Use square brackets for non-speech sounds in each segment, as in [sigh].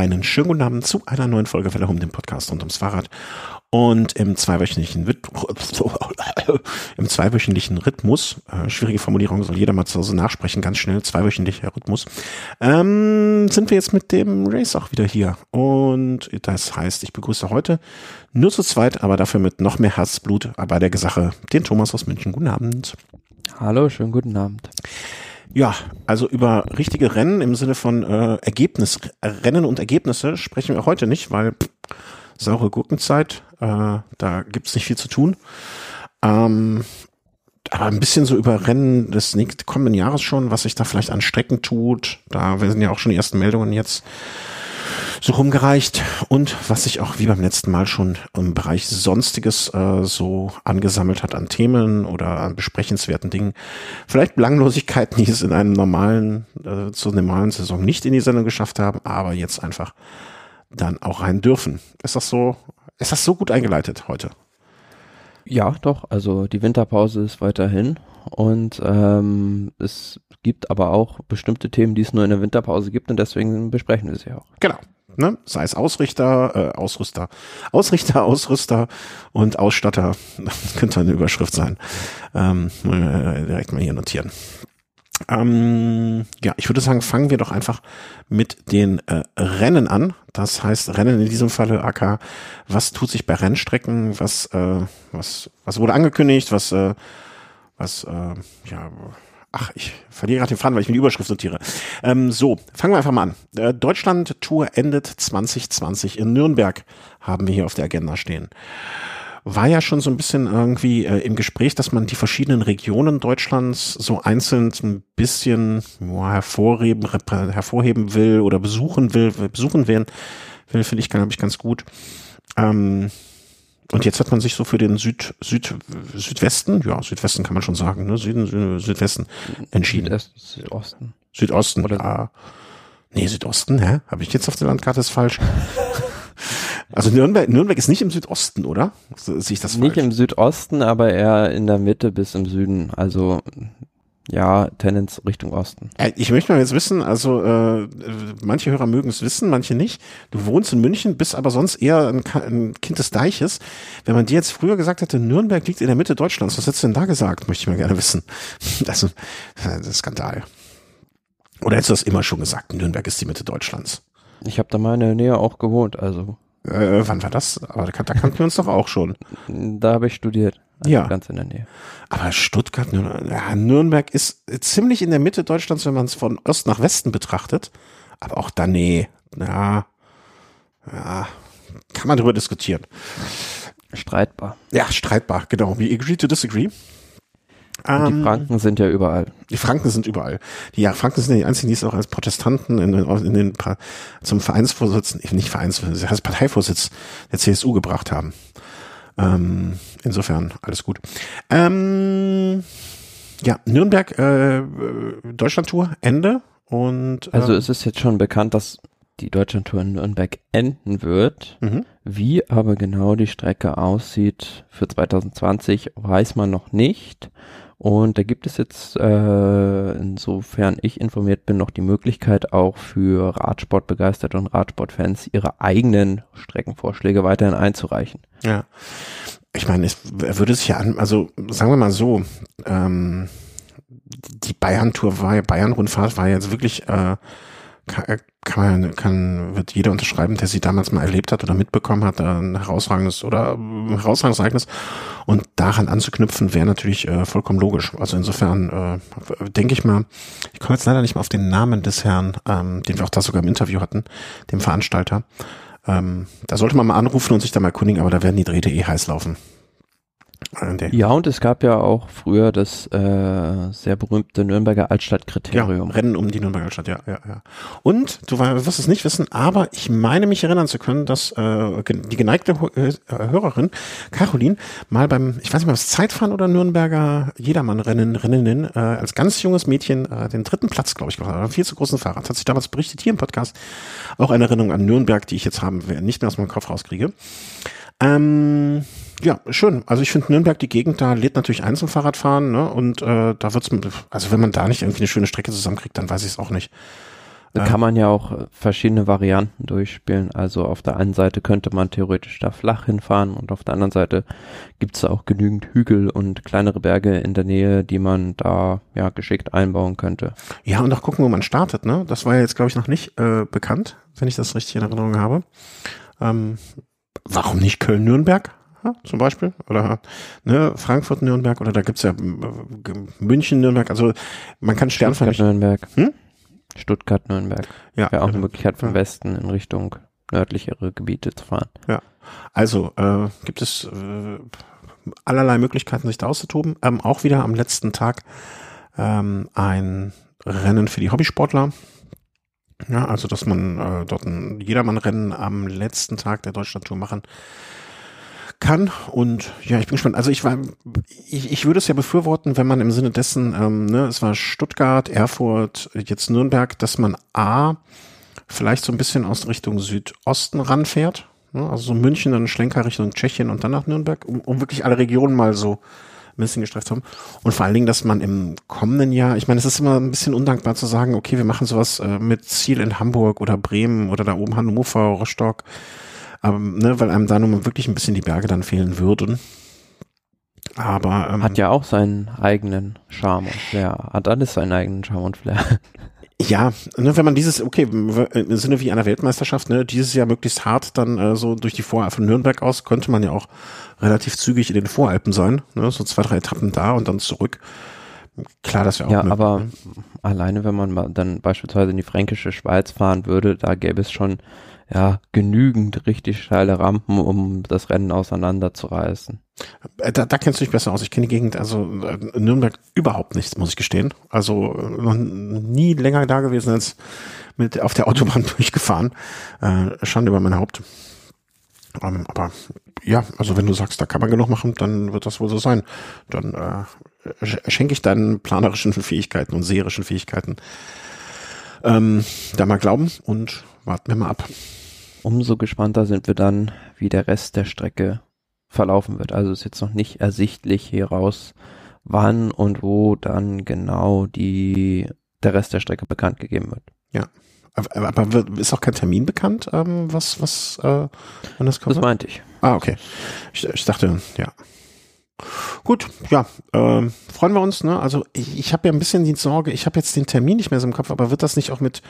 einen schönen guten Abend zu einer neuen Folge Welle um den Podcast rund ums Fahrrad. Und im zweiwöchentlichen, [laughs] im zweiwöchentlichen Rhythmus, äh, schwierige Formulierung, soll jeder mal zu Hause nachsprechen, ganz schnell, zweiwöchentlicher Rhythmus, ähm, sind wir jetzt mit dem Race auch wieder hier. Und das heißt, ich begrüße heute nur zu zweit, aber dafür mit noch mehr Herzblut bei der Sache den Thomas aus München. Guten Abend. Hallo, schönen guten Abend. Ja, also über richtige Rennen im Sinne von äh, Ergebnis, Rennen und Ergebnisse sprechen wir heute nicht, weil pff, saure Gurkenzeit, äh, da gibt's nicht viel zu tun. Ähm, aber ein bisschen so über Rennen des kommenden Jahres schon, was sich da vielleicht an Strecken tut. Da sind ja auch schon die ersten Meldungen jetzt so rumgereicht und was sich auch wie beim letzten Mal schon im Bereich Sonstiges äh, so angesammelt hat an Themen oder an besprechenswerten Dingen. Vielleicht Belanglosigkeiten, die es in einem normalen, äh, zur normalen Saison nicht in die Sendung geschafft haben, aber jetzt einfach dann auch rein dürfen. Ist das so, ist das so gut eingeleitet heute? Ja, doch. Also die Winterpause ist weiterhin und ähm, es gibt aber auch bestimmte Themen, die es nur in der Winterpause gibt und deswegen besprechen wir sie auch. Genau. Ne? Sei es Ausrichter, äh, Ausrüster, Ausrichter, Ausrüster und Ausstatter. Das [laughs] könnte eine Überschrift sein. Ähm, äh, direkt mal hier notieren. Ähm, ja, ich würde sagen, fangen wir doch einfach mit den äh, Rennen an. Das heißt, Rennen in diesem Falle AK. Was tut sich bei Rennstrecken? Was, äh, was, was wurde angekündigt? Was, äh, was, äh, ja, ach, ich verliere gerade den Faden, weil ich mir die Überschrift notiere. Ähm, so, fangen wir einfach mal an. Äh, Deutschland-Tour endet 2020 in Nürnberg, haben wir hier auf der Agenda stehen war ja schon so ein bisschen irgendwie äh, im Gespräch, dass man die verschiedenen Regionen Deutschlands so einzeln ein bisschen ja, hervorheben, hervorheben will oder besuchen will, besuchen werden, will, finde ich, glaube ich, ganz gut. Ähm, und jetzt hat man sich so für den Süd, Süd, Südwesten, ja, Südwesten kann man schon sagen, ne? Süden, Südwesten entschieden. Südosten. Südosten, Oder ja. Nee, Südosten, hä? Habe ich jetzt auf der Landkarte ist falsch? [laughs] Also Nürnberg, Nürnberg ist nicht im Südosten, oder? Sehe ich das Nicht falsch? im Südosten, aber eher in der Mitte bis im Süden. Also ja, Tendenz Richtung Osten. Ich möchte mal jetzt wissen, also äh, manche Hörer mögen es wissen, manche nicht. Du wohnst in München, bist aber sonst eher ein, ein, Kind des Deiches. Wenn man dir jetzt früher gesagt hätte, Nürnberg liegt in der Mitte Deutschlands, was hättest du denn da gesagt? Möchte ich mal gerne wissen. [laughs] Das, das ist ein Skandal. Oder hättest du das immer schon gesagt, Nürnberg ist die Mitte Deutschlands? Ich habe da mal in der Nähe auch gewohnt, also äh, wann war das? Aber da, da kannten wir uns doch auch schon. Da habe ich studiert. Also ja. Ganz in der Nähe. Aber Stuttgart, Nürnberg ist ziemlich in der Mitte Deutschlands, wenn man es von Ost nach Westen betrachtet. Aber auch da, nee. Ja, ja, kann man darüber diskutieren. Streitbar. Ja, streitbar, genau. We agree to disagree. Und die ähm, Franken sind ja überall. Die Franken sind überall. Die ja, Franken sind ja die einzigen, die es auch als Protestanten in, in den zum Vereinsvorsitz, nicht Vereinsvorsitz, das heißt Parteivorsitz der CSU gebracht haben. Ähm, insofern alles gut. Ähm, ja, Nürnberg äh, Deutschlandtour Ende und äh, also es ist jetzt schon bekannt, dass die Deutschlandtour in Nürnberg enden wird. Mhm. Wie aber genau die Strecke aussieht für 2020, weiß man noch nicht. Und da gibt es jetzt, äh, insofern ich informiert bin, noch die Möglichkeit auch für Radsportbegeisterte und Radsportfans ihre eigenen Streckenvorschläge weiterhin einzureichen. Ja. Ich meine, es würde sich ja an, also sagen wir mal so, ähm, die Bayern-Tour war, Bayern-Rundfahrt war jetzt wirklich äh, kann man, kann, wird jeder unterschreiben, der sie damals mal erlebt hat oder mitbekommen hat, ein herausragendes oder herausragendes Ereignis. Und daran anzuknüpfen, wäre natürlich äh, vollkommen logisch. Also insofern äh, denke ich mal, ich komme jetzt leider nicht mal auf den Namen des Herrn, ähm, den wir auch da sogar im Interview hatten, dem Veranstalter. Ähm, da sollte man mal anrufen und sich da mal erkundigen, aber da werden die Drähte eh heiß laufen. Ja, und es gab ja auch früher das äh, sehr berühmte Nürnberger Altstadtkriterium. Ja, Rennen um die Nürnberger Altstadt, ja, ja, ja. Und du wirst es nicht wissen, aber ich meine mich erinnern zu können, dass äh, die geneigte äh, Hörerin Caroline mal beim, ich weiß nicht mehr, was Zeitfahren oder Nürnberger Jedermann-Rennen, Renninnen, äh, als ganz junges Mädchen äh, den dritten Platz, glaube ich, gemacht hat. Viel zu großen Fahrrad. Hat sich damals berichtet hier im Podcast. Auch eine Erinnerung an Nürnberg, die ich jetzt haben, nicht mehr aus meinem Kopf rauskriege. Ähm, ja, schön. Also ich finde Nürnberg, die Gegend, da lädt natürlich Einzelfahrradfahren, ne? Und äh, da wird's, also wenn man da nicht irgendwie eine schöne Strecke zusammenkriegt, dann weiß ich es auch nicht. Da kann man ja auch äh, verschiedene Varianten durchspielen. Also auf der einen Seite könnte man theoretisch da flach hinfahren und auf der anderen Seite gibt es auch genügend Hügel und kleinere Berge in der Nähe, die man da ja geschickt einbauen könnte. Ja, und auch gucken, wo man startet. Ne? Das war ja jetzt, glaube ich, noch nicht äh, bekannt, wenn ich das richtig in Erinnerung habe. Ähm, warum nicht Köln-Nürnberg? Ja, zum Beispiel. Oder ne, Frankfurt-Nürnberg oder da gibt's ja äh, München-Nürnberg. Also man kann Sternfall Nürnberg. Hm? Stuttgart-Nürnberg. Ja. Wäre auch eine Möglichkeit vom ja. Westen in Richtung nördlichere Gebiete zu fahren. Ja. Also äh, gibt es äh, allerlei Möglichkeiten, sich da auszutoben. Ähm, auch wieder am letzten Tag ähm, ein Rennen für die Hobbysportler. Ja, also dass man äh, dort ein Jedermann-Rennen am letzten Tag der Deutschlandtour machen kann. Und ja, ich bin gespannt. Also ich war, ich, ich würde es ja befürworten, wenn man im Sinne dessen, ähm, ne, es war Stuttgart, Erfurt, jetzt Nürnberg, dass man A, vielleicht so ein bisschen aus Richtung Südosten ranfährt. Ne, also so München, dann Schlenker Richtung Tschechien und dann nach Nürnberg, um, um wirklich alle Regionen mal so bisschen gestreift haben. Und vor allen Dingen, dass man im kommenden Jahr, ich meine, es ist immer ein bisschen undankbar zu sagen, okay, wir machen sowas äh, mit Ziel in Hamburg oder Bremen oder da oben Hannover, Rostock aber, ne, weil einem da nun wirklich ein bisschen die Berge dann fehlen würden. Aber ähm, hat ja auch seinen eigenen Charme und Flair. Hat alles seinen eigenen Charme und Flair. [laughs] Ja, ne, wenn man dieses, okay, im Sinne wie einer Weltmeisterschaft, ne, dieses Jahr möglichst hart dann äh, so durch die Voralpen von Nürnberg aus, könnte man ja auch relativ zügig in den Voralpen sein, ne, so zwei, drei Etappen da und dann zurück. Klar, das wäre auch. Ja, möglich, aber ne? alleine, wenn man dann beispielsweise in die fränkische Schweiz fahren würde, da gäbe es schon ja, genügend richtig steile Rampen, um das Rennen auseinanderzureißen. Äh, da, da kennst du dich besser aus. Ich kenne die Gegend, also äh, Nürnberg überhaupt nichts, muss ich gestehen. Also äh, noch nie länger da gewesen als mit auf der Autobahn [laughs] durchgefahren. Äh, Schande über mein Haupt. Ähm, aber ja, also wenn du sagst, da kann man genug machen, dann wird das wohl so sein. Dann äh, schenke ich deinen planerischen [laughs] Fähigkeiten und seherischen Fähigkeiten ähm, da mal glauben und warten wir mal ab. Umso gespannter sind wir dann, wie der Rest der Strecke verlaufen wird. Also ist jetzt noch nicht ersichtlich hieraus, wann und wo dann genau die, der Rest der Strecke bekannt gegeben wird. Ja. Aber, ist auch kein Termin bekannt, ähm, was, was, äh, wann das kommt? Das meinte ich. Ah, okay. Ich, ich dachte, ja. Gut, ja, äh, freuen wir uns. Ne? Also ich, ich habe ja ein bisschen die Sorge, ich habe jetzt den Termin nicht mehr so im Kopf, aber wird das nicht auch mit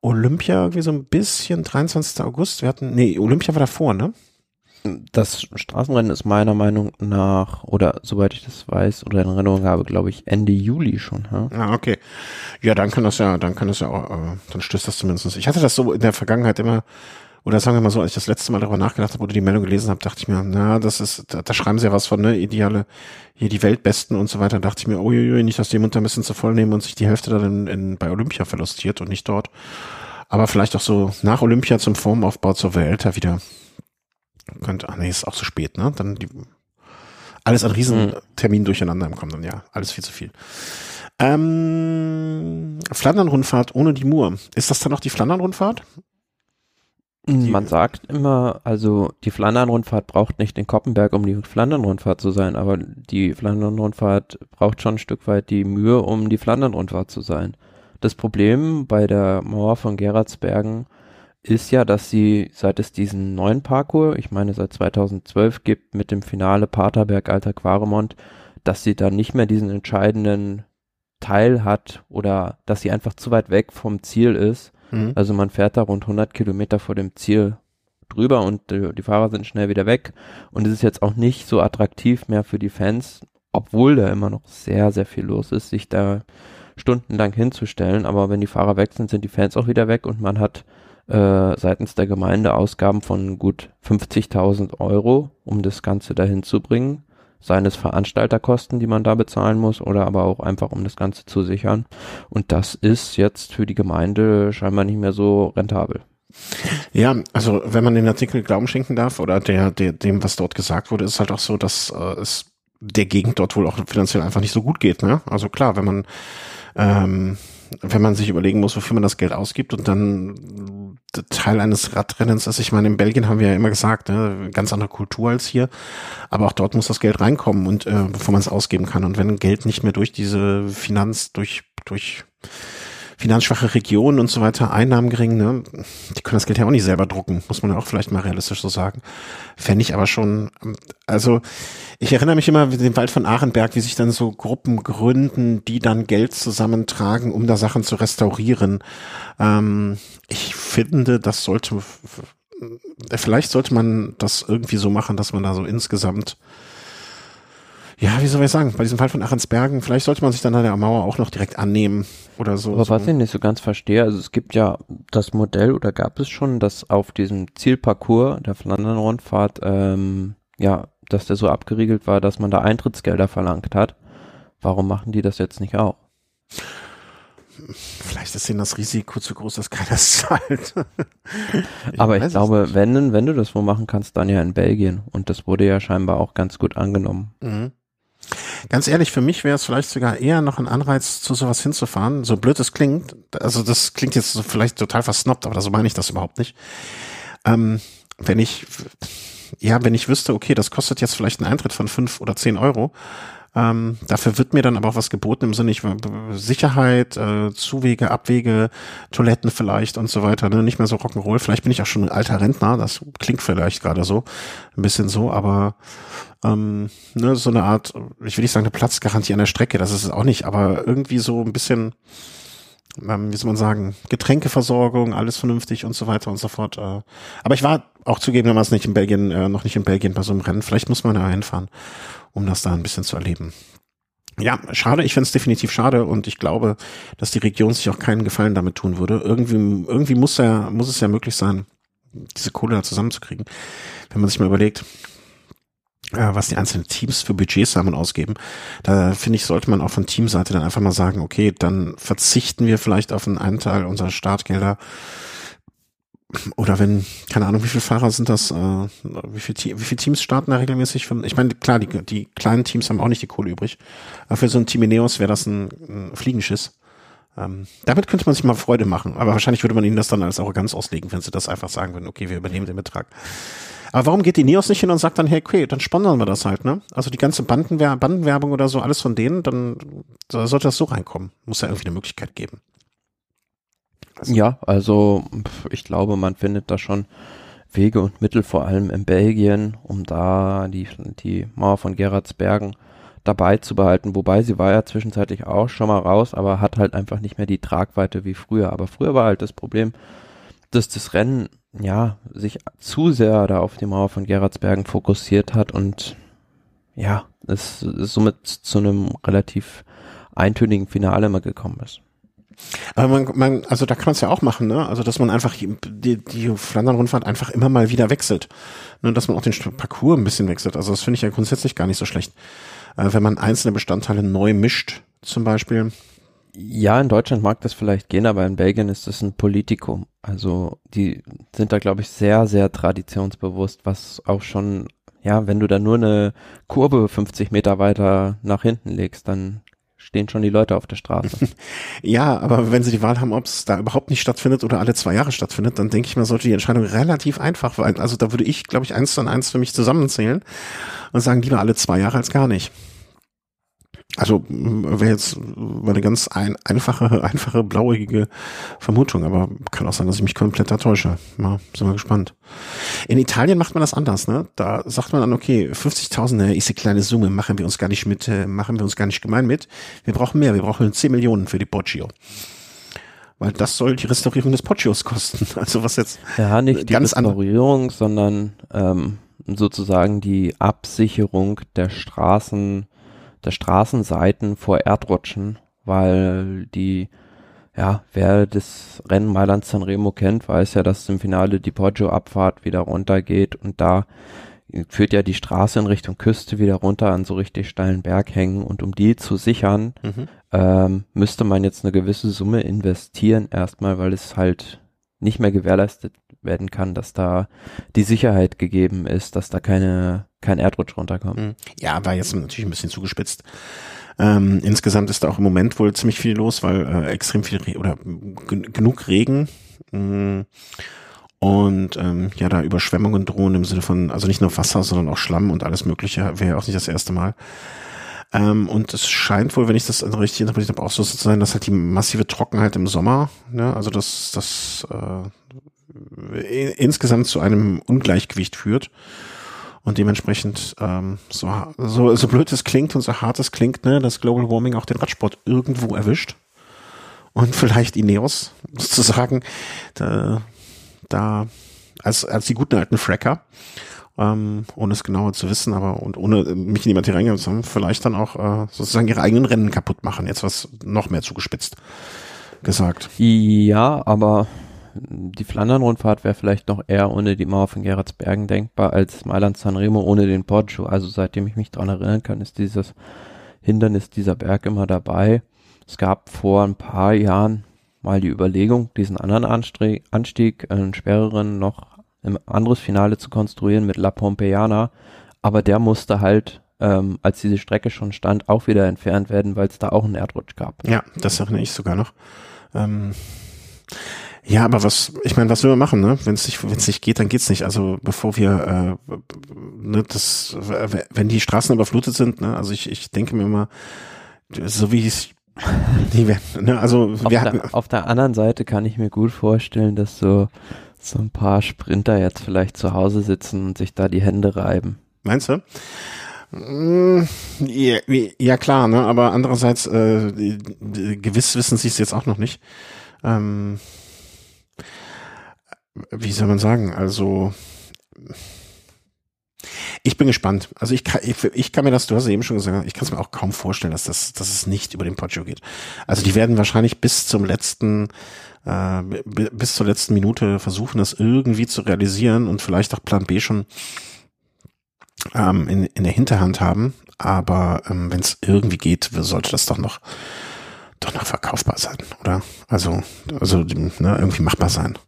Olympia irgendwie so ein bisschen 23. August. Wir hatten, nee, Olympia war davor, ne? Das Straßenrennen ist meiner Meinung nach, oder soweit ich das weiß oder in Erinnerung habe, glaube ich, Ende Juli schon. Ja? Ah, okay. Ja, dann kann das ja, dann kann das ja auch, äh, dann stößt das zumindest. Ich hatte das so in der Vergangenheit immer oder sagen wir mal so, als ich das letzte Mal darüber nachgedacht habe oder die Meldung gelesen habe, dachte ich mir, na, das ist, da, da schreiben sie ja was von, ne, ideale, hier die Weltbesten und so weiter, dachte ich mir, uiuiui, nicht, dass die Mund ein bisschen zu voll nehmen und sich die Hälfte dann in, in, bei Olympia verlustiert und nicht dort. Aber vielleicht auch so nach Olympia zum Formaufbau zur Vuelta wieder. Könnte, ach nee, ist auch zu spät, ne? Dann die, alles ein Riesentermin mhm. durcheinander im kommenden Jahr. Alles viel zu viel. Ähm, Flandern-Rundfahrt ohne die Mur. Ist das dann noch die Flandern-Rundfahrt? Man sagt immer, also die Flandern-Rundfahrt braucht nicht den Koppenberg, um die Flandern-Rundfahrt zu sein, aber die Flandern-Rundfahrt braucht schon ein Stück weit die Mühe, um die Flandern-Rundfahrt zu sein. Das Problem bei der Mauer von Gerardsbergen ist ja, dass sie, seit es diesen neuen Parcours, ich meine seit 2012 gibt, mit dem Finale Paterberg Alter Quaremont, dass sie da nicht mehr diesen entscheidenden Teil hat oder dass sie einfach zu weit weg vom Ziel ist, Mhm. Also man fährt da rund 100 Kilometer vor dem Ziel drüber und die, die Fahrer sind schnell wieder weg. Und es ist jetzt auch nicht so attraktiv mehr für die Fans, obwohl da immer noch sehr, sehr viel los ist, sich da stundenlang hinzustellen. Aber wenn die Fahrer weg sind, sind die Fans auch wieder weg und man hat äh, seitens der Gemeinde Ausgaben von gut 50.000 Euro, um das Ganze dahin zu bringen seines Veranstalterkosten, die man da bezahlen muss, oder aber auch einfach, um das Ganze zu sichern. Und das ist jetzt für die Gemeinde scheinbar nicht mehr so rentabel. Ja, also wenn man den Artikel Glauben schenken darf oder der, der dem, was dort gesagt wurde, ist halt auch so, dass äh, es der Gegend dort wohl auch finanziell einfach nicht so gut geht. Ne? Also klar, wenn man ähm, wenn man sich überlegen muss, wofür man das Geld ausgibt und dann Teil eines Radrennens ist. Ich meine, in Belgien haben wir ja immer gesagt, ne, ganz andere Kultur als hier, aber auch dort muss das Geld reinkommen und äh, bevor man es ausgeben kann. Und wenn Geld nicht mehr durch diese Finanz, durch durch finanzschwache Regionen und so weiter, Einnahmen gering, ne? Die können das Geld ja auch nicht selber drucken, muss man ja auch vielleicht mal realistisch so sagen. Fände ich aber schon, also ich erinnere mich immer den Wald von Arenberg, wie sich dann so Gruppen gründen, die dann Geld zusammentragen, um da Sachen zu restaurieren. Ähm, ich finde, das sollte, vielleicht sollte man das irgendwie so machen, dass man da so insgesamt ja, wie soll ich sagen, bei diesem Fall von Ahrensbergen, vielleicht sollte man sich dann an der Mauer auch noch direkt annehmen oder so. Aber so. was ich nicht so ganz verstehe, also es gibt ja das Modell oder gab es schon, dass auf diesem Zielparcours der Flandern-Rundfahrt, ähm, ja, dass der so abgeriegelt war, dass man da Eintrittsgelder verlangt hat. Warum machen die das jetzt nicht auch? Vielleicht ist ihnen das Risiko zu groß, dass keiner es zahlt. ich [laughs] Aber ich glaube, wenn, wenn du das wo machen kannst, dann ja in Belgien. Und das wurde ja scheinbar auch ganz gut angenommen. Mhm. Ganz ehrlich, für mich wäre es vielleicht sogar eher noch ein Anreiz, zu sowas hinzufahren. So blöd es klingt, also das klingt jetzt so vielleicht total versnobbt, aber so meine ich das überhaupt nicht. Ähm, wenn ich, ja, wenn ich wüsste, okay, das kostet jetzt vielleicht einen Eintritt von fünf oder zehn Euro, ähm, dafür wird mir dann aber auch was geboten im Sinne ich, Sicherheit, äh, Zuwege, Abwege, Toiletten vielleicht und so weiter. Ne? Nicht mehr so Rock'n'Roll. Vielleicht bin ich auch schon ein alter Rentner. Das klingt vielleicht gerade so, ein bisschen so, aber ähm, ne, so eine Art, ich will nicht sagen eine Platzgarantie an der Strecke, das ist es auch nicht, aber irgendwie so ein bisschen, ähm, wie soll man sagen, Getränkeversorgung, alles vernünftig und so weiter und so fort. Äh. Aber ich war auch zugegebenermaßen nicht in Belgien, äh, noch nicht in Belgien bei so einem Rennen. Vielleicht muss man da hinfahren, um das da ein bisschen zu erleben. Ja, schade, ich finde es definitiv schade und ich glaube, dass die Region sich auch keinen Gefallen damit tun würde. Irgendwie, irgendwie muss ja, muss es ja möglich sein, diese Kohle da zusammenzukriegen. Wenn man sich mal überlegt, was die einzelnen Teams für Budgets haben und ausgeben. Da finde ich, sollte man auch von Teamseite dann einfach mal sagen, okay, dann verzichten wir vielleicht auf einen Teil unserer Startgelder. Oder wenn, keine Ahnung, wie viele Fahrer sind das, äh, wie, viel, wie viele Teams starten da regelmäßig? Von, ich meine, klar, die, die kleinen Teams haben auch nicht die Kohle übrig. Aber für so ein Team Ineos wäre das ein, ein Fliegenschiss. Ähm, damit könnte man sich mal Freude machen. Aber wahrscheinlich würde man ihnen das dann als Arroganz auslegen, wenn sie das einfach sagen würden, okay, wir übernehmen den Betrag. Aber warum geht die Neos nicht hin und sagt dann, hey, okay, dann sponsern wir das halt, ne? Also die ganze Bandenwer Bandenwerbung oder so, alles von denen, dann sollte das so reinkommen. Muss ja irgendwie eine Möglichkeit geben. Also. Ja, also ich glaube, man findet da schon Wege und Mittel, vor allem in Belgien, um da die, die Mauer von Gerardsbergen dabei zu behalten. Wobei sie war ja zwischenzeitlich auch schon mal raus, aber hat halt einfach nicht mehr die Tragweite wie früher. Aber früher war halt das Problem, dass das Rennen ja, sich zu sehr da auf die Mauer von Gerardsbergen fokussiert hat und ja, es, somit zu einem relativ eintönigen Finale immer gekommen ist. Aber man, man, also da kann man es ja auch machen, ne? Also dass man einfach die, die Flandern-Rundfahrt einfach immer mal wieder wechselt. Ne? Dass man auch den Parcours ein bisschen wechselt. Also das finde ich ja grundsätzlich gar nicht so schlecht. Äh, wenn man einzelne Bestandteile neu mischt, zum Beispiel. Ja, in Deutschland mag das vielleicht gehen, aber in Belgien ist das ein Politikum. Also die sind da, glaube ich, sehr, sehr traditionsbewusst, was auch schon, ja, wenn du da nur eine Kurve 50 Meter weiter nach hinten legst, dann stehen schon die Leute auf der Straße. [laughs] ja, aber wenn sie die Wahl haben, ob es da überhaupt nicht stattfindet oder alle zwei Jahre stattfindet, dann denke ich mal, sollte die Entscheidung relativ einfach sein. Also da würde ich, glaube ich, eins zu eins für mich zusammenzählen und sagen, lieber alle zwei Jahre als gar nicht. Also wäre jetzt eine ganz ein, einfache, einfache, blauäugige Vermutung, aber kann auch sein, dass ich mich komplett da täusche. Mal, sind wir gespannt. In Italien macht man das anders, ne? Da sagt man dann, okay, 50.000 ist eine kleine Summe, machen wir uns gar nicht mit, äh, machen wir uns gar nicht gemein mit. Wir brauchen mehr, wir brauchen 10 Millionen für die Poggio. Weil das soll die Restaurierung des Poggios kosten. [laughs] Also was jetzt Ja, nicht die Restaurierung, sondern ähm, sozusagen die Absicherung der Straßen der Straßenseiten vor Erdrutschen, weil die, ja, wer das Rennen Mailand Sanremo kennt, weiß ja, dass im Finale die Poggio-Abfahrt wieder runtergeht und da führt ja die Straße in Richtung Küste wieder runter an so richtig steilen Berghängen und um die zu sichern, mhm. ähm, müsste man jetzt eine gewisse Summe investieren erstmal, weil es halt nicht mehr gewährleistet werden kann, dass da die Sicherheit gegeben ist, dass da keine, kein Erdrutsch runterkommt. Hm. Ja, war jetzt natürlich ein bisschen zugespitzt. Ähm, insgesamt ist da auch im Moment wohl ziemlich viel los, weil äh, extrem viel Re oder genug Regen hm, und ähm, ja, da Überschwemmungen drohen im Sinne von, also nicht nur Wasser, sondern auch Schlamm und alles Mögliche, wäre auch nicht das erste Mal. Ähm, und es scheint wohl, wenn ich das richtig interpretiert habe, auch so zu sein, dass halt die massive Trockenheit im Sommer, ne, also dass das äh, insgesamt zu einem Ungleichgewicht führt. Und dementsprechend, ähm, so, so, so blöd es klingt und so hart es klingt, ne, dass Global Warming auch den Radsport irgendwo erwischt. Und [laughs] vielleicht Ineos sozusagen da, da als, als die guten alten Fracker ähm, ohne es genauer zu wissen, aber und ohne mich in die Materie reingehen zu haben, vielleicht dann auch äh, sozusagen ihre eigenen Rennen kaputt machen. Jetzt was noch mehr zugespitzt gesagt. Ja, aber die Flandern-Rundfahrt wäre vielleicht noch eher ohne die Mauer von Gerardsbergen denkbar als Mailand-San Remo ohne den Poggio. Also seitdem ich mich daran erinnern kann, ist dieses Hindernis, dieser Berg immer dabei. Es gab vor ein paar Jahren mal die Überlegung, diesen anderen Anstieg einen schwereren, noch ein anderes Finale zu konstruieren mit La Pompeiana, aber der musste halt, ähm, als diese Strecke schon stand, auch wieder entfernt werden, weil es da auch einen Erdrutsch gab. Ja, das erinnere ich sogar noch. Ähm, ja, aber was, ich meine, was will man machen, ne? Wenn es nicht, wenn es nicht geht, dann geht's nicht. Also bevor wir, äh, ne, das, wenn die Straßen überflutet sind, ne, also ich, ich denke mir immer, so wie es die werden, ne, also auf wir der, hatten, auf der anderen Seite kann ich mir gut vorstellen, dass so so ein paar Sprinter jetzt vielleicht zu Hause sitzen und sich da die Hände reiben. Meinst du? Mm, ja, klar, ne? aber andererseits, äh, gewiss wissen sie es jetzt auch noch nicht. Ähm, wie soll man sagen? Also ich bin gespannt. Also ich kann, ich, ich kann mir das, du hast ja eben schon gesagt, ich kann es mir auch kaum vorstellen, dass das, dass es nicht über den Poggio geht. Also die werden wahrscheinlich bis zum letzten äh, bis zur letzten Minute versuchen, das irgendwie zu realisieren und vielleicht auch Plan B schon ähm, in, in der Hinterhand haben. Aber ähm, wenn es irgendwie geht, sollte das doch noch doch noch verkaufbar sein, oder? Also, also ne, irgendwie machbar sein.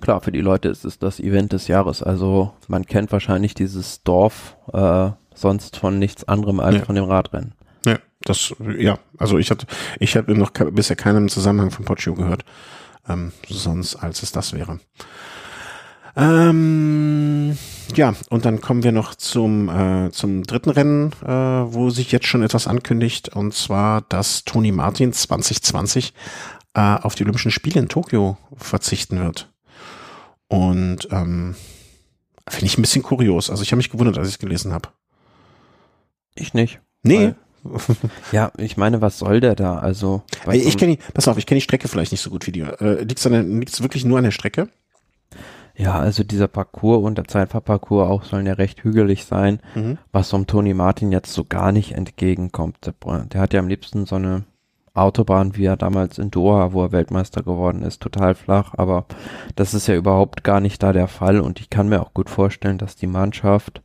Klar, für die Leute ist es das Event des Jahres. Also man kennt wahrscheinlich dieses Dorf äh, sonst von nichts anderem als ja. von dem Radrennen. Ja, das, ja, also ich hatte, ich habe noch bisher keinen Zusammenhang von Poggio gehört, ähm, sonst als es das wäre. Ähm, ja, und dann kommen wir noch zum, äh, zum dritten Rennen, äh, wo sich jetzt schon etwas ankündigt, und zwar, dass Tony Martin 2020 äh, auf die Olympischen Spiele in Tokio verzichten wird. Und ähm, finde ich ein bisschen kurios. Also ich habe mich gewundert, als ich es gelesen habe. Ich nicht. Nee, [laughs] ja, ich meine, was soll der da? Also ich kenne, pass auf, ich kenne die Strecke vielleicht nicht so gut wie die. Äh, liegt es wirklich nur an der Strecke? Ja, also dieser Parcours und der Zeitfahrparcours auch sollen ja recht hügelig sein, mhm. was vom Toni Martin jetzt so gar nicht entgegenkommt. Der, der, hat ja am liebsten so eine Autobahn, wie er damals in Doha, wo er Weltmeister geworden ist, total flach, aber das ist ja überhaupt gar nicht da der Fall und ich kann mir auch gut vorstellen, dass die Mannschaft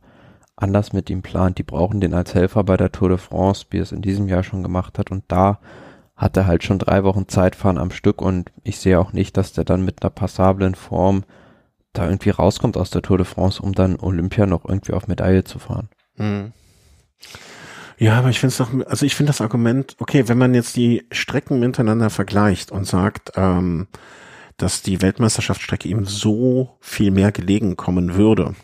anders mit ihm plant. Die brauchen den als Helfer bei der Tour de France, wie es in diesem Jahr schon gemacht hat. Und da hat er halt schon drei Wochen Zeitfahren am Stück und ich sehe auch nicht, dass der dann mit einer passablen Form da irgendwie rauskommt aus der Tour de France, um dann Olympia noch irgendwie auf Medaille zu fahren. Hm. Ja, aber ich finde es doch, also ich finde das Argument, okay, wenn man jetzt die Strecken miteinander vergleicht und sagt, ähm, dass die Weltmeisterschaftsstrecke ihm so viel mehr gelegen kommen würde,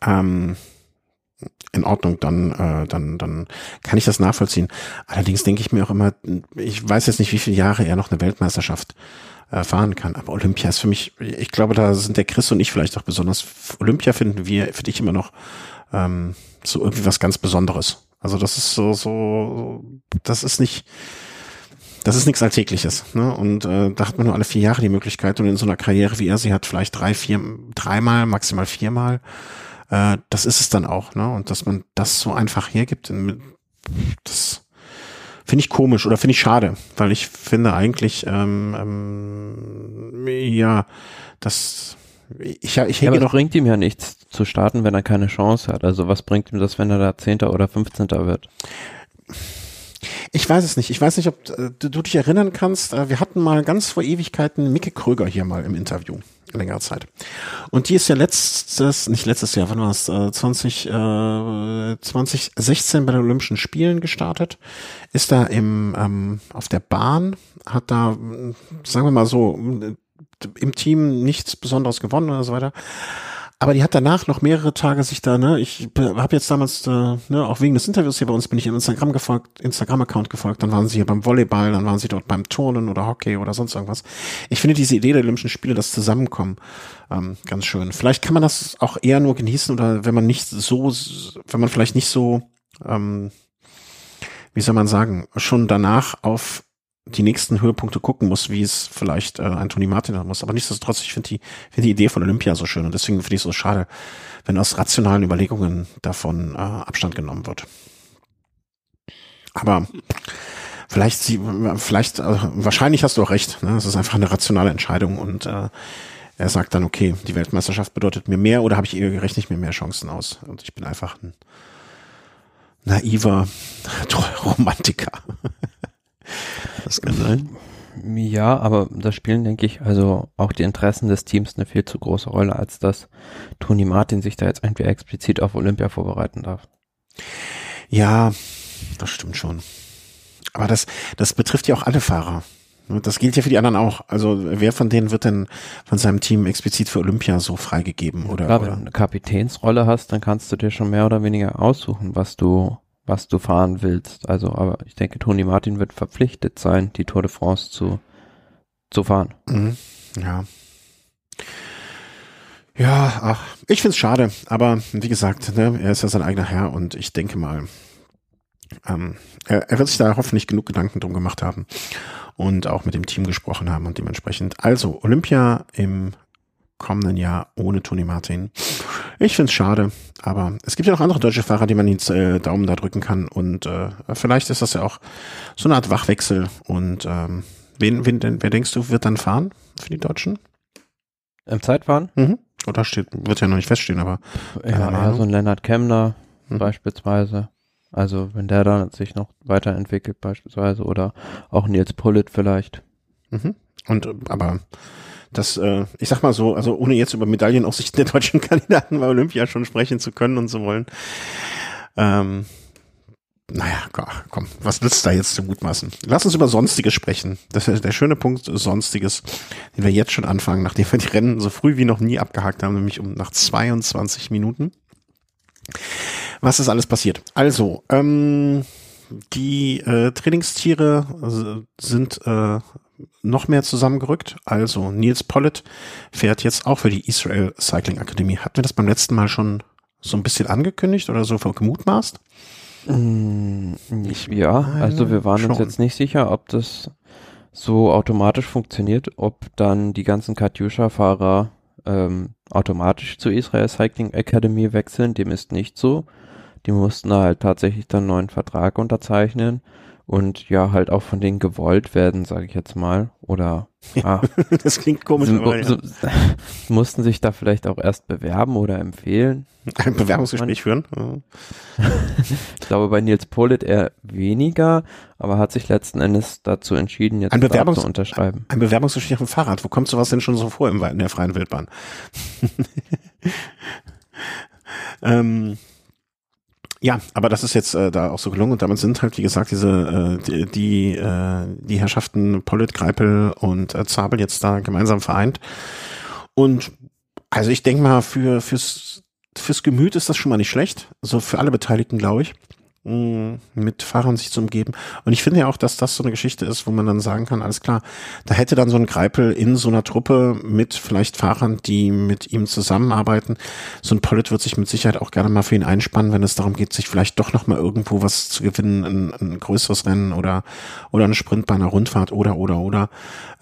ähm, in Ordnung, dann, äh, dann, dann kann ich das nachvollziehen. Allerdings denke ich mir auch immer, ich weiß jetzt nicht, wie viele Jahre er noch eine Weltmeisterschaft äh, fahren kann, aber Olympia ist für mich, ich glaube, da sind der Chris und ich vielleicht auch besonders. Olympia finden wir, finde ich immer noch ähm, so irgendwie was ganz Besonderes. Also das ist so, so, das ist nicht, das ist nichts Alltägliches. Ne? Und äh, da hat man nur alle vier Jahre die Möglichkeit und in so einer Karriere wie er sie hat, vielleicht drei, vier, dreimal, maximal viermal äh, das ist es dann auch, ne? Und dass man das so einfach hergibt, das finde ich komisch oder finde ich schade, weil ich finde eigentlich, ähm, ähm, ja, das ich, ich ja, aber noch. bringt ihm ja nichts zu starten, wenn er keine Chance hat. Also was bringt ihm das, wenn er da Zehnter oder Fünfzehnter wird? Ich weiß es nicht. Ich weiß nicht, ob äh, du, du dich erinnern kannst. Äh, wir hatten mal ganz vor Ewigkeiten Micke Kröger hier mal im Interview längere Zeit. Und die ist ja letztes, nicht letztes Jahr, wann war es, äh, 20, äh, 2016 bei den Olympischen Spielen gestartet, ist da im, ähm, auf der Bahn, hat da, sagen wir mal so, im Team nichts Besonderes gewonnen oder so weiter. Aber die hat danach noch mehrere Tage sich da, ne, ich habe jetzt damals, äh, ne, auch wegen des Interviews hier bei uns bin ich im Instagram gefolgt, Instagram-Account gefolgt, dann waren sie hier beim Volleyball, dann waren sie dort beim Turnen oder Hockey oder sonst irgendwas. Ich finde diese Idee der Olympischen Spiele, das Zusammenkommen, ähm, ganz schön. Vielleicht kann man das auch eher nur genießen oder wenn man nicht so, wenn man vielleicht nicht so, ähm, wie soll man sagen, schon danach auf die nächsten Höhepunkte gucken muss, wie es vielleicht äh, ein Tony Martin haben muss. Aber nichtsdestotrotz, ich finde die, finde die Idee von Olympia so schön und deswegen finde ich es so schade, wenn aus rationalen Überlegungen davon äh, Abstand genommen wird. Aber vielleicht, sie, vielleicht, äh, wahrscheinlich hast du auch recht. Ne? Es ist einfach eine rationale Entscheidung und äh, er sagt dann, okay, die Weltmeisterschaft bedeutet mir mehr oder habe ich eher gerechnet mir mehr Chancen aus und ich bin einfach ein naiver [laughs] Romantiker. Das kann sein. Ja, aber da spielen, denke ich, also auch die Interessen des Teams eine viel zu große Rolle, als dass Toni Martin sich da jetzt irgendwie explizit auf Olympia vorbereiten darf. Ja, das stimmt schon. Aber das, das betrifft ja auch alle Fahrer. Das gilt ja für die anderen auch. Also wer von denen wird denn von seinem Team explizit für Olympia so freigegeben? Oder, Klar, oder? wenn du eine Kapitänsrolle hast, dann kannst du dir schon mehr oder weniger aussuchen, was du was du fahren willst. Also, aber ich denke, Toni Martin wird verpflichtet sein, die Tour de France zu, zu fahren. Mhm. Ja. Ja, ach, ich find's schade, aber wie gesagt, ne, er ist ja sein eigener Herr und ich denke mal, ähm, er, er wird sich da hoffentlich genug Gedanken drum gemacht haben und auch mit dem Team gesprochen haben und dementsprechend. Also Olympia im kommenden Jahr ohne Toni Martin. Ich finde es schade, aber es gibt ja noch andere deutsche Fahrer, die man den äh, Daumen da drücken kann und äh, vielleicht ist das ja auch so eine Art Wachwechsel und ähm, wen, wen denn, wer denkst du, wird dann fahren für die Deutschen? Im Zeitfahren? Mhm. Oder steht, wird ja noch nicht feststehen, aber. Ja, ja so ein Lennart Kemner mhm. beispielsweise. Also wenn der dann sich noch weiterentwickelt beispielsweise oder auch Nils Pullet vielleicht. Mhm. Und aber das, äh, ich sag mal so, also ohne jetzt über Medaillenaussichten der deutschen [laughs] Kandidaten bei Olympia schon sprechen zu können und zu wollen. Ähm, naja, komm, was nützt da jetzt zu mutmaßen? Lass uns über Sonstiges sprechen. Das ist der schöne Punkt Sonstiges, den wir jetzt schon anfangen, nachdem wir die Rennen so früh wie noch nie abgehakt haben, nämlich um nach 22 Minuten. Was ist alles passiert? Also, ähm, die äh, Trainingstiere sind äh, noch mehr zusammengerückt. Also Nils Pollitt fährt jetzt auch für die Israel Cycling Academy. Hatten wir das beim letzten Mal schon so ein bisschen angekündigt oder so gemutmaßt? Mm, ich, ja, also wir waren schon. uns jetzt nicht sicher, ob das so automatisch funktioniert, ob dann die ganzen Katjuscha-Fahrer ähm, automatisch zur Israel Cycling Academy wechseln. Dem ist nicht so. Die mussten halt tatsächlich dann einen neuen Vertrag unterzeichnen und ja, halt auch von denen gewollt werden, sage ich jetzt mal. Oder ja, ah, [laughs] das klingt komisch, so, aber ja. so, [laughs] mussten sich da vielleicht auch erst bewerben oder empfehlen. Ein Bewerbungsgespräch führen. [laughs] ich glaube bei Nils Polit eher weniger, aber hat sich letzten Endes dazu entschieden, jetzt ein Bewerbungs zu unterschreiben. Ein Bewerbungsgespräch auf dem Fahrrad. Wo kommt sowas denn schon so vor im, in der freien Wildbahn? ähm, ja, aber das ist jetzt äh, da auch so gelungen und damit sind halt, wie gesagt, diese äh, die, die, äh, die Herrschaften Pollitt, Greipel und äh, Zabel jetzt da gemeinsam vereint. Und also ich denke mal, für fürs fürs Gemüt ist das schon mal nicht schlecht. So also für alle Beteiligten, glaube ich mit Fahrern sich zu umgeben. Und ich finde ja auch, dass das so eine Geschichte ist, wo man dann sagen kann, alles klar, da hätte dann so ein Greipel in so einer Truppe mit vielleicht Fahrern, die mit ihm zusammenarbeiten. So ein Polit wird sich mit Sicherheit auch gerne mal für ihn einspannen, wenn es darum geht, sich vielleicht doch noch mal irgendwo was zu gewinnen, ein, ein größeres Rennen oder oder eine Sprint bei einer Rundfahrt oder oder oder.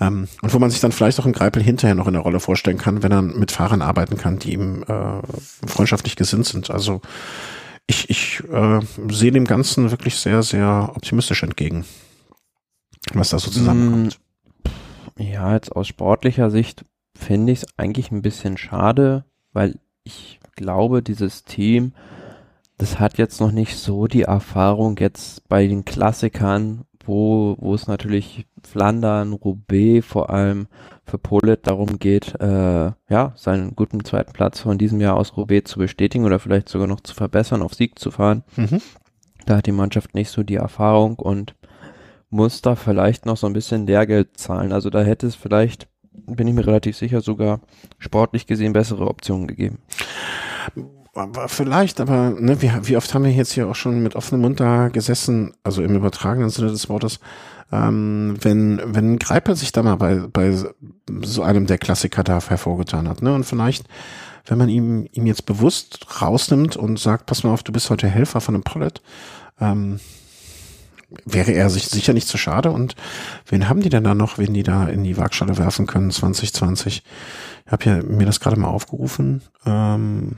Ähm, und wo man sich dann vielleicht auch ein Greipel hinterher noch in der Rolle vorstellen kann, wenn er mit Fahrern arbeiten kann, die ihm äh, freundschaftlich gesinnt sind. Also ich, ich äh, sehe dem Ganzen wirklich sehr, sehr optimistisch entgegen, was da so zusammenkommt. Mm, ja, jetzt aus sportlicher Sicht finde ich es eigentlich ein bisschen schade, weil ich glaube, dieses Team, das hat jetzt noch nicht so die Erfahrung jetzt bei den Klassikern, wo, wo es natürlich Flandern, Roubaix vor allem für Polet darum geht, äh, ja, seinen guten zweiten Platz von diesem Jahr aus Roubaix zu bestätigen oder vielleicht sogar noch zu verbessern, auf Sieg zu fahren. Mhm. Da hat die Mannschaft nicht so die Erfahrung und muss da vielleicht noch so ein bisschen Lehrgeld zahlen. Also da hätte es vielleicht bin ich mir relativ sicher, sogar sportlich gesehen bessere Optionen gegeben. Aber vielleicht, aber ne, wie, wie oft haben wir jetzt hier auch schon mit offenem Mund da gesessen, also im übertragenen Sinne des Wortes, ähm, wenn, wenn Greipel sich da mal bei, bei so einem der Klassiker da hervorgetan hat, ne? Und vielleicht, wenn man ihm, ihm jetzt bewusst rausnimmt und sagt, pass mal auf, du bist heute Helfer von einem Pollet, ähm, wäre er sich sicher nicht zu schade. Und wen haben die denn da noch, wen die da in die Waagschale werfen können 2020? Ich habe ja mir das gerade mal aufgerufen. Ähm,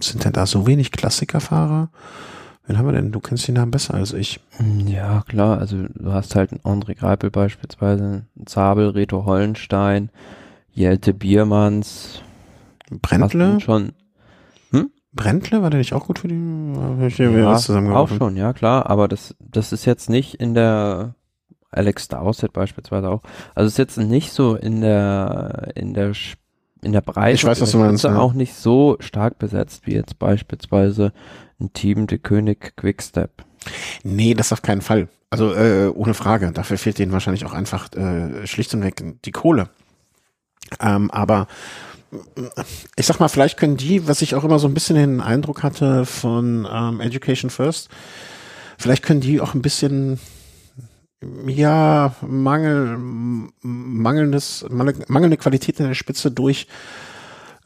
sind denn da so wenig Klassikerfahrer? Wen haben wir denn? Du kennst die Namen besser als ich. Ja, klar. Also du hast halt einen André Greipel beispielsweise, einen Zabel, Reto Hollenstein, Jelte Biermanns. Brentle? Schon. Hm? Brentle, war der nicht auch gut für die? Ja, auch schon, ja klar. Aber das, das ist jetzt nicht in der Alex Dowsett beispielsweise auch. Also es ist jetzt nicht so in der in der in der Breite ich weiß, was du meinst, ja. auch nicht so stark besetzt wie jetzt beispielsweise ein Team de König Quickstep. Nee, das auf keinen Fall. Also äh, ohne Frage. Dafür fehlt denen wahrscheinlich auch einfach äh, schlicht und weg die Kohle. Ähm, aber ich sag mal, vielleicht können die, was ich auch immer so ein bisschen den Eindruck hatte von ähm, Education First, vielleicht können die auch ein bisschen ja, Mangel, mangelndes, mangelnde Qualität in der Spitze durch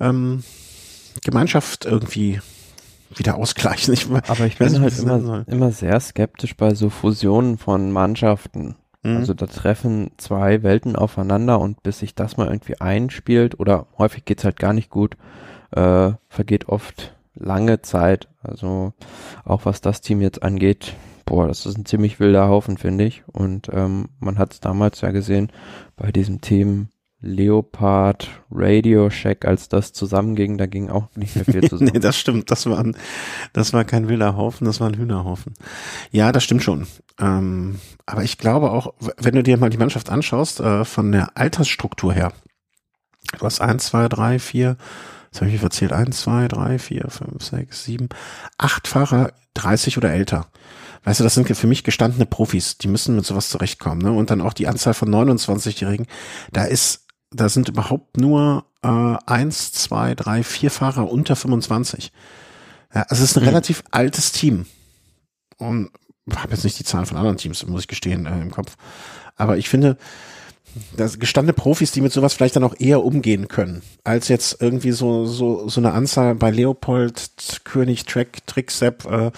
ähm, Gemeinschaft irgendwie wieder ausgleichen. Ich, Aber ich bin nicht, halt immer, immer sehr skeptisch bei so Fusionen von Mannschaften. Mhm. Also da treffen zwei Welten aufeinander und bis sich das mal irgendwie einspielt oder häufig geht's halt gar nicht gut, äh, vergeht oft lange Zeit. Also auch was das Team jetzt angeht, boah, das ist ein ziemlich wilder Haufen, finde ich. Und ähm, man hat es damals ja gesehen bei diesem Team Leopard, Radio Shack, als das zusammenging, da ging auch nicht mehr viel [laughs] zusammen. nee, das stimmt. Das war, ein, das war kein wilder Haufen, das war ein Hühnerhaufen. Ja, das stimmt schon. Ähm, aber ich glaube auch, wenn du dir mal die Mannschaft anschaust, äh, von der Altersstruktur her, du hast eins, zwei, drei, vier, jetzt habe ich mich verzählt, eins, zwei, drei, vier, fünf, sechs, sieben, acht Fahrer, 30 oder älter. Weißt du, das sind für mich gestandene Profis, die müssen mit sowas zurechtkommen. Ne? Und dann auch die Anzahl von 29-Jährigen, da ist, da sind überhaupt nur äh, eins, zwei, drei, vier Fahrer unter 25. Ja, also es ist ein mhm. relativ altes Team. Und habe jetzt nicht die Zahlen von anderen Teams, muss ich gestehen, äh, im Kopf. Aber ich finde, das gestandene Profis, die mit sowas vielleicht dann auch eher umgehen können, als jetzt irgendwie so so so eine Anzahl bei Leopold, König, Trek, Tricksepp, äh,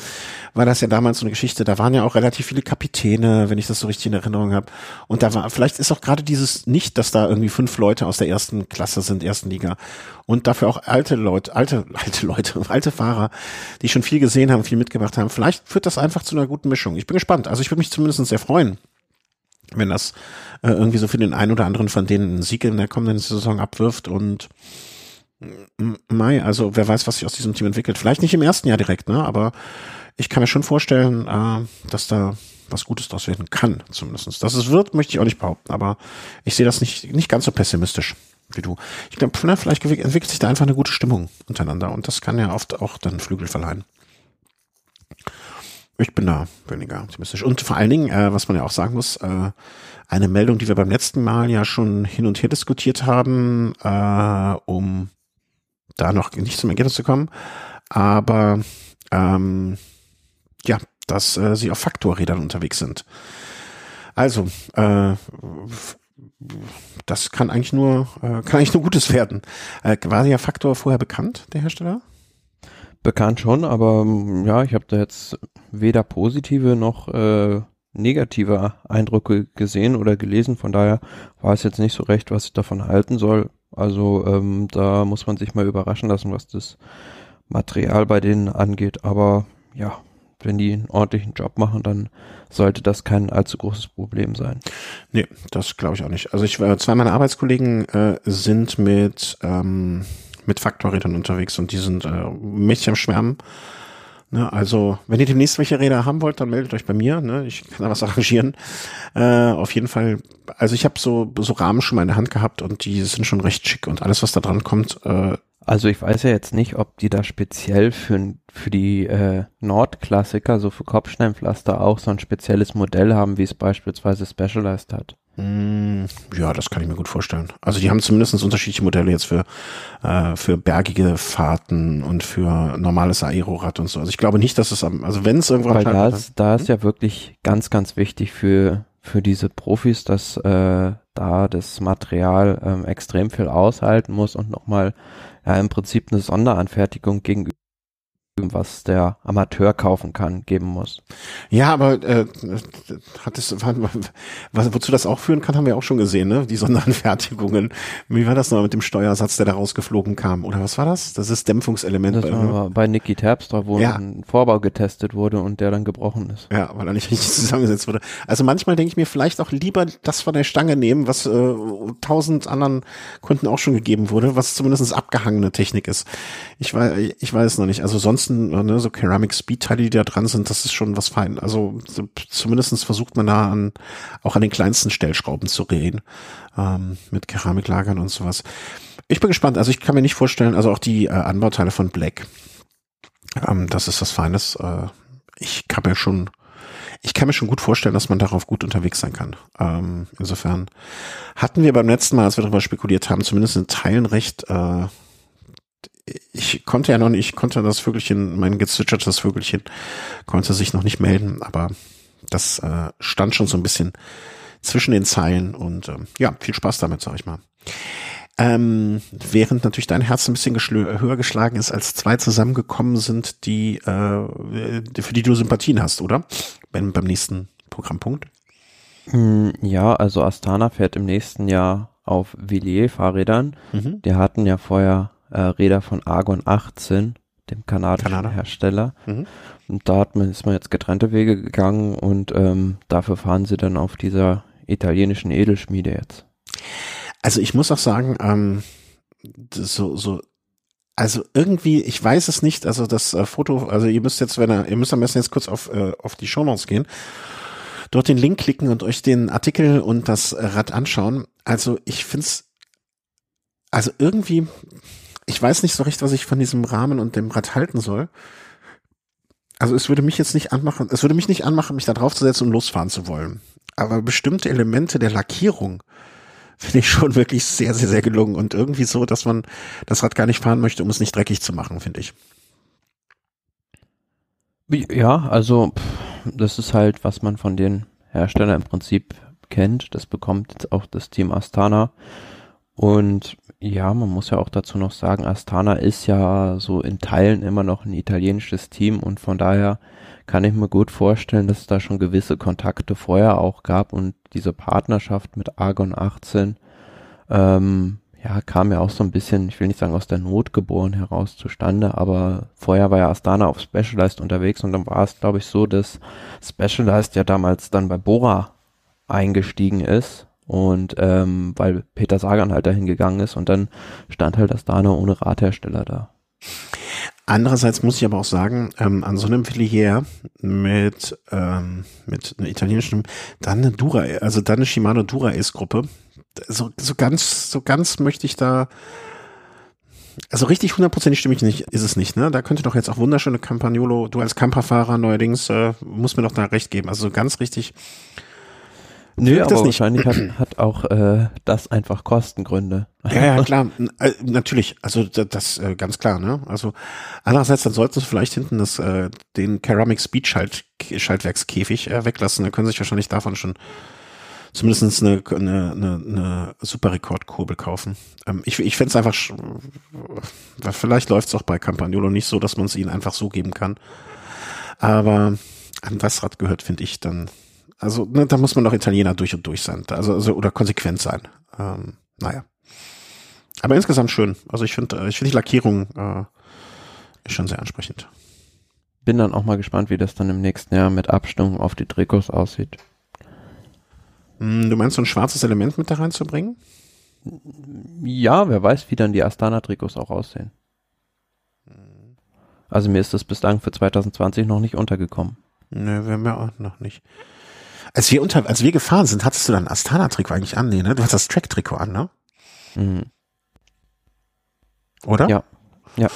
war das ja damals so eine Geschichte. Da waren ja auch relativ viele Kapitäne, wenn ich das so richtig in Erinnerung habe. Und da war vielleicht ist auch gerade dieses nicht, dass da irgendwie fünf Leute aus der ersten Klasse sind, ersten Liga und dafür auch alte Leute, alte [laughs] alte Leute, alte Fahrer, die schon viel gesehen haben, viel mitgemacht haben. Vielleicht führt das einfach zu einer guten Mischung. Ich bin gespannt. Also ich würde mich zumindest sehr freuen wenn das äh, irgendwie so für den einen oder anderen von denen einen Sieg in der kommenden Saison abwirft und Mai, also wer weiß, was sich aus diesem Team entwickelt. Vielleicht nicht im ersten Jahr direkt, ne? Aber ich kann mir schon vorstellen, äh, dass da was Gutes draus werden kann, zumindestens. Dass es wird, möchte ich auch nicht behaupten, aber ich sehe das nicht, nicht ganz so pessimistisch wie du. Ich glaube, vielleicht entwickelt sich da einfach eine gute Stimmung untereinander und das kann ja oft auch dann Flügel verleihen. Ich bin da weniger optimistisch. Und vor allen Dingen, äh, was man ja auch sagen muss, äh, eine Meldung, die wir beim letzten Mal ja schon hin und her diskutiert haben, äh, um da noch nicht zum Ergebnis zu kommen. Aber ähm, ja, dass äh, sie auf Faktorrädern unterwegs sind. Also, äh, das kann eigentlich nur, äh, kann eigentlich nur Gutes werden. Äh, war der Faktor vorher bekannt, der Hersteller? Bekannt schon, aber ja, ich habe da jetzt weder positive noch äh, negative Eindrücke gesehen oder gelesen. Von daher war es jetzt nicht so recht, was ich davon halten soll. Also ähm, da muss man sich mal überraschen lassen, was das Material bei denen angeht. Aber ja, wenn die einen ordentlichen Job machen, dann sollte das kein allzu großes Problem sein. Nee, das glaube ich auch nicht. Also ich äh, zwei meiner Arbeitskollegen äh, sind mit ähm, mit Faktorrädern unterwegs und die sind äh, mächtig am Schwärmen. Ne, also, wenn ihr demnächst welche Räder haben wollt, dann meldet euch bei mir. Ne? Ich kann da was [laughs] arrangieren. Äh, auf jeden Fall, also ich habe so, so Rahmen schon mal in der Hand gehabt und die sind schon recht schick und alles, was da dran kommt. Äh, also ich weiß ja jetzt nicht, ob die da speziell für, für die äh, Nordklassiker, so für Kopfsteinpflaster, auch so ein spezielles Modell haben, wie es beispielsweise Specialized hat. Mm, ja, das kann ich mir gut vorstellen. Also die haben zumindest unterschiedliche Modelle jetzt für, äh, für bergige Fahrten und für normales Aerorad und so. Also ich glaube nicht, dass es am, also wenn es irgendwann Weil da ist, da ist ja wirklich ganz, ganz wichtig für, für diese Profis, dass äh, da das Material ähm, extrem viel aushalten muss und nochmal ja, im Prinzip eine Sonderanfertigung gegenüber was der Amateur kaufen kann, geben muss. Ja, aber äh, hat es, was, wozu das auch führen kann, haben wir auch schon gesehen, ne? Die Sonderanfertigungen. Wie war das noch mit dem Steuersatz, der da rausgeflogen kam? Oder was war das? Das ist Dämpfungselement. Das bei, war bei Niki Terpstra, wo ja. ein Vorbau getestet wurde und der dann gebrochen ist. Ja, weil er nicht richtig [laughs] zusammengesetzt wurde. Also manchmal denke ich mir vielleicht auch lieber das von der Stange nehmen, was äh, tausend anderen Kunden auch schon gegeben wurde, was zumindest abgehangene Technik ist. Ich weiß, ich weiß noch nicht. Also sonst ansonsten, ne, so Ceramic Speed Teile, die da dran sind, das ist schon was fein. Also so, zumindestens versucht man da an, auch an den kleinsten Stellschrauben zu reden, ähm, mit Keramiklagern und sowas. Ich bin gespannt. Also ich kann mir nicht vorstellen, also auch die äh, Anbauteile von Black, ähm, das ist was Feines. Äh, ich kann mir schon, ich kann mir schon gut vorstellen, dass man darauf gut unterwegs sein kann. Ähm, insofern hatten wir beim letzten Mal, als wir darüber spekuliert haben, zumindest in Teilen recht, äh, ich konnte ja noch nicht, ich konnte das Vögelchen, mein gezwitschertes Vögelchen, konnte sich noch nicht melden, aber das äh, stand schon so ein bisschen zwischen den Zeilen und ähm, ja, viel Spaß damit, sag ich mal. Ähm, während natürlich dein Herz ein bisschen höher geschlagen ist, als zwei zusammengekommen sind, die, äh, für die du Sympathien hast, oder? Beim, beim nächsten Programmpunkt. Hm, ja, also Astana fährt im nächsten Jahr auf Villiers-Fahrrädern. Mhm. Die hatten ja vorher äh, Räder von Argon 18, dem kanadischen Kanada. Hersteller. Mhm. Und da hat man, ist man jetzt getrennte Wege gegangen und ähm, dafür fahren sie dann auf dieser italienischen Edelschmiede jetzt. Also ich muss auch sagen, ähm, so, so, also irgendwie, ich weiß es nicht, also das äh, Foto, also ihr müsst jetzt, wenn ihr, ihr müsst am besten jetzt kurz auf, äh, auf die Shownotes gehen, dort den Link klicken und euch den Artikel und das Rad anschauen. Also ich find's, also irgendwie, ich weiß nicht so recht, was ich von diesem Rahmen und dem Rad halten soll. Also es würde mich jetzt nicht anmachen, es würde mich nicht anmachen, mich da drauf zu setzen und losfahren zu wollen. Aber bestimmte Elemente der Lackierung finde ich schon wirklich sehr, sehr, sehr gelungen und irgendwie so, dass man das Rad gar nicht fahren möchte, um es nicht dreckig zu machen, finde ich. Ja, also das ist halt, was man von den Herstellern im Prinzip kennt. Das bekommt jetzt auch das Team Astana. Und ja, man muss ja auch dazu noch sagen, Astana ist ja so in Teilen immer noch ein italienisches Team und von daher kann ich mir gut vorstellen, dass es da schon gewisse Kontakte vorher auch gab und diese Partnerschaft mit Argon 18 ähm, ja, kam ja auch so ein bisschen, ich will nicht sagen aus der Not geboren heraus zustande, aber vorher war ja Astana auf Specialized unterwegs und dann war es, glaube ich, so, dass Specialized ja damals dann bei Bora eingestiegen ist und ähm, weil Peter Sagan halt dahin gegangen ist und dann stand halt das Dana ohne Radhersteller da. Andererseits muss ich aber auch sagen, ähm, an so einem Filier mit, ähm, mit einer italienischen, dann eine Dura, also dann eine Shimano Dura Ace Gruppe, so, so ganz, so ganz möchte ich da, also richtig hundertprozentig stimme ich nicht, ist es nicht, ne? Da könnte doch jetzt auch wunderschöne Campagnolo, du als Camperfahrer neuerdings, äh, muss mir doch da recht geben. Also so ganz richtig Nö, aber wahrscheinlich hat, [clears throat] hat auch äh, das einfach Kostengründe. Ja, ja, [laughs] klar, äh, natürlich, also das äh, ganz klar, ne? Also andererseits, dann sollten sie vielleicht hinten das äh, den Ceramic Speed Schalt Schaltwerkskäfig äh, weglassen, dann können sie sich wahrscheinlich davon schon zumindest eine, eine, eine, eine super Rekordkurbel kaufen. Ähm, ich ich fände es einfach, vielleicht läuft es auch bei Campagnolo nicht so, dass man es ihnen einfach so geben kann. Aber an das Rad gehört, finde ich, dann also ne, da muss man doch Italiener durch und durch sein, also, also oder konsequent sein. Ähm, naja. Aber insgesamt schön. Also ich finde, äh, ich finde die Lackierung äh, ist schon sehr ansprechend. Bin dann auch mal gespannt, wie das dann im nächsten Jahr mit Abstimmung auf die Trikots aussieht. Hm, du meinst so ein schwarzes Element mit da reinzubringen? Ja, wer weiß, wie dann die Astana-Trikots auch aussehen. Also mir ist das bislang für 2020 noch nicht untergekommen. Ne, wäre mir auch noch nicht. Als wir unter, als wir gefahren sind, hattest du dann Astana-Trikot eigentlich an? Nee, ne? Du hast das Track-Trikot an, ne? Mhm. Oder? Ja. Ja.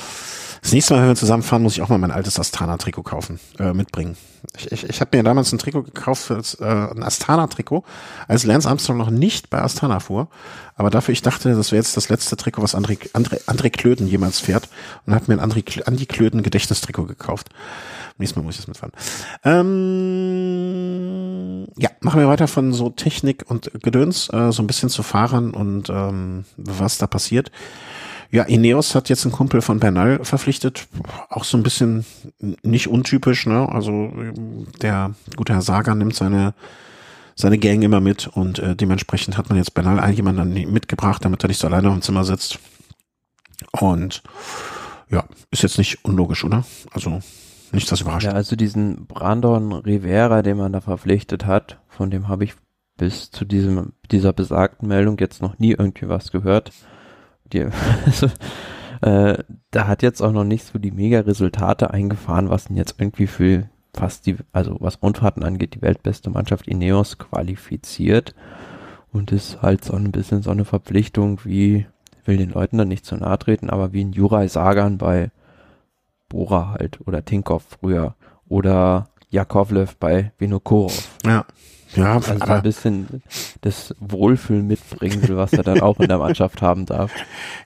Das nächste Mal, wenn wir zusammenfahren, muss ich auch mal mein altes Astana-Trikot kaufen, äh, mitbringen. Ich, ich, ich habe mir damals ein Trikot gekauft, das, äh, ein Astana-Trikot, als Lance Armstrong noch nicht bei Astana fuhr. Aber dafür, ich dachte, das wäre jetzt das letzte Trikot, was André, André, André Klöden jemals fährt. Und habe mir ein André, Andi Klöden Gedächtnistrikot gekauft. Nächstes Mal muss ich das mitfahren. Ähm, ja, machen wir weiter von so Technik und Gedöns, äh, so ein bisschen zu Fahrern und ähm, was da passiert. Ja, Ineos hat jetzt einen Kumpel von Bernal verpflichtet. Auch so ein bisschen nicht untypisch, ne? Also der gute Herr Sager nimmt seine seine Gang immer mit und äh, dementsprechend hat man jetzt Bernal jemanden mitgebracht, damit er nicht so alleine im Zimmer sitzt. Und ja, ist jetzt nicht unlogisch, oder? Also nicht das überrascht. Ja, also diesen Brandon Rivera, den man da verpflichtet hat, von dem habe ich bis zu diesem, dieser besagten Meldung jetzt noch nie irgendwie was gehört. Die, [laughs] also, äh, da hat jetzt auch noch nicht so die mega Resultate eingefahren, was ihn jetzt irgendwie für fast die, also was Rundfahrten angeht, die weltbeste Mannschaft Ineos qualifiziert und ist halt so ein bisschen so eine Verpflichtung wie, will den Leuten dann nicht zu nahe treten, aber wie ein Juraj Sagan bei Bora halt oder Tinkoff früher oder Jakovlev bei Vinokurov. Ja. Ja, also aber ein bisschen das Wohlfühlen mitbringen will, was er dann auch in der Mannschaft haben darf.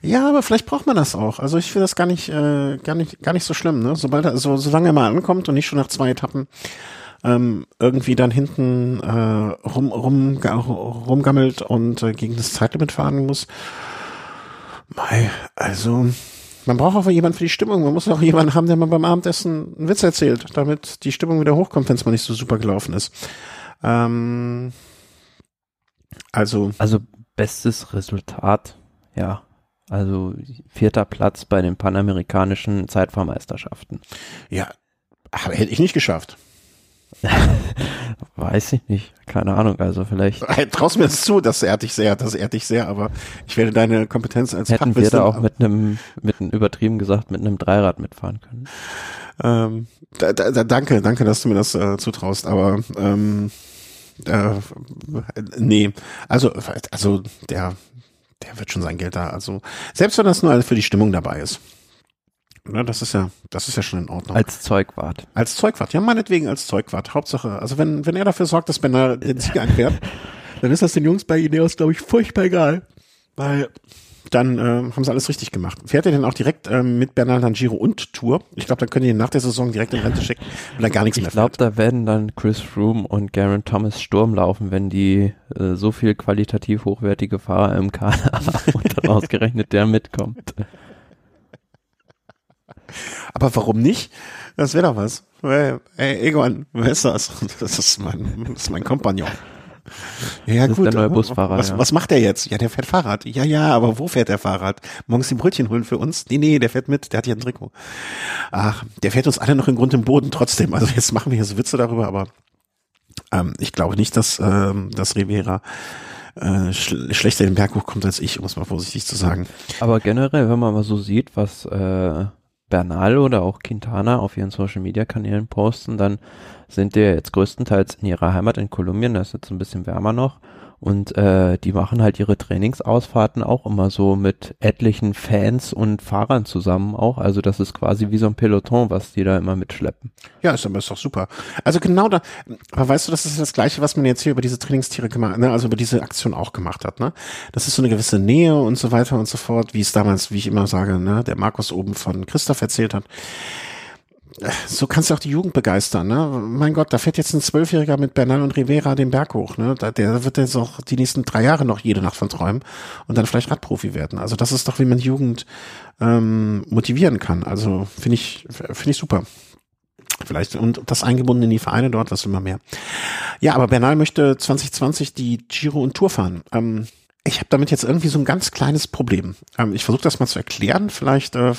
Ja, aber vielleicht braucht man das auch. Also ich finde das gar nicht, äh, gar nicht, gar nicht so schlimm. Ne? Sobald er, so, solange er mal ankommt und nicht schon nach zwei Etappen ähm, irgendwie dann hinten äh, rum, rum, rumgammelt und äh, gegen das Zeitlimit fahren muss. Mei, also man braucht auch jemanden für die Stimmung. Man muss auch jemanden haben, der mal beim Abendessen einen Witz erzählt, damit die Stimmung wieder hochkommt, wenn es mal nicht so super gelaufen ist. Ähm, also. Also bestes Resultat, ja. Also vierter Platz bei den panamerikanischen Zeitfahrmeisterschaften. Ja, aber hätte ich nicht geschafft. [laughs] Weiß ich nicht, keine Ahnung, also vielleicht. [laughs] Traust mir das zu, das ehrt dich sehr, das ehrt dich sehr, aber ich werde deine Kompetenz als Hätten wir da auch mit einem, mit einem übertrieben gesagt, mit einem Dreirad mitfahren können. Ähm, da, da, danke, danke, dass du mir das äh, zutraust, aber ähm, äh, nee, also, also der, der wird schon sein Geld da, also selbst wenn das nur für die Stimmung dabei ist. Ne, das ist ja, das ist ja schon in Ordnung. Als Zeugwart. Als Zeugwart, ja, meinetwegen als Zeugwart. Hauptsache, also wenn, wenn er dafür sorgt, dass Benner den Sieg einfährt, dann ist das den Jungs bei Ineos, glaube ich, furchtbar egal. Weil dann äh, haben sie alles richtig gemacht. Fährt er denn auch direkt ähm, mit Bernal dann Giro und Tour? Ich glaube, dann können die ihn nach der Saison direkt in Rente schicken, weil er gar nichts ich mehr Ich glaube, da werden dann Chris Froome und Garen Thomas Sturm laufen, wenn die äh, so viel qualitativ hochwertige Fahrer im Kader haben [laughs] und dann ausgerechnet der mitkommt. Aber warum nicht? Das wäre doch was. Ey, Egon, wer ist das? Das ist mein, das ist mein Kompagnon. Ja, das gut. Ist der neue Busfahrer. Was, ja. was macht der jetzt? Ja, der fährt Fahrrad. Ja, ja, aber wo fährt der Fahrrad? Morgens die Brötchen holen für uns? Nee, nee, der fährt mit, der hat hier ein Trikot. Ach, der fährt uns alle noch in Grund im Boden trotzdem. Also jetzt machen wir hier so Witze darüber, aber ähm, ich glaube nicht, dass, ähm, dass Rivera äh, sch schlechter den Berg hochkommt als ich, um es mal vorsichtig zu sagen. Aber generell, wenn man mal so sieht, was äh, Bernal oder auch Quintana auf ihren Social Media Kanälen posten, dann sind die jetzt größtenteils in ihrer Heimat in Kolumbien, da ist jetzt ein bisschen wärmer noch und äh, die machen halt ihre Trainingsausfahrten auch immer so mit etlichen Fans und Fahrern zusammen auch. Also das ist quasi wie so ein Peloton, was die da immer mitschleppen. Ja, ist aber ist doch super. Also genau da, aber weißt du, das ist das Gleiche, was man jetzt hier über diese Trainingstiere gemacht, ne, also über diese Aktion auch gemacht hat, ne? Das ist so eine gewisse Nähe und so weiter und so fort, wie es damals, wie ich immer sage, ne, der Markus oben von Christoph erzählt hat so kannst du auch die Jugend begeistern, ne? Mein Gott, da fährt jetzt ein Zwölfjähriger mit Bernal und Rivera den Berg hoch, ne? Da, der wird jetzt auch die nächsten drei Jahre noch jede Nacht von träumen und dann vielleicht Radprofi werden. Also das ist doch, wie man Jugend ähm, motivieren kann. Also finde ich, finde ich super. Vielleicht und das eingebunden in die Vereine dort, was immer mehr. Ja, aber Bernal möchte 2020 die Giro und Tour fahren. Ähm, ich habe damit jetzt irgendwie so ein ganz kleines Problem. Ähm, ich versuche das mal zu erklären. Vielleicht, äh,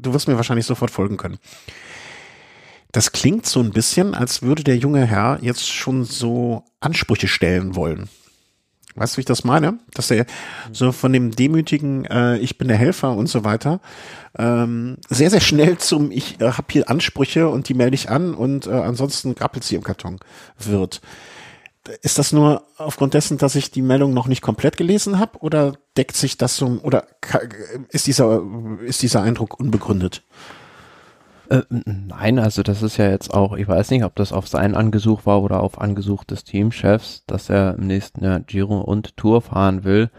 du wirst mir wahrscheinlich sofort folgen können. Das klingt so ein bisschen, als würde der junge Herr jetzt schon so Ansprüche stellen wollen. Weißt du, wie ich das meine? Dass er so von dem demütigen, äh, ich bin der Helfer und so weiter, ähm, sehr, sehr schnell zum, ich äh, habe hier Ansprüche und die melde ich an und äh, ansonsten grappelt sie im Karton wird. Ist das nur aufgrund dessen, dass ich die Meldung noch nicht komplett gelesen habe oder deckt sich das so, oder ist dieser, ist dieser Eindruck unbegründet? Äh, nein, also das ist ja jetzt auch, ich weiß nicht, ob das auf sein Angesuch war oder auf Angesuch des Teamchefs, dass er im nächsten Jahr Giro und Tour fahren will.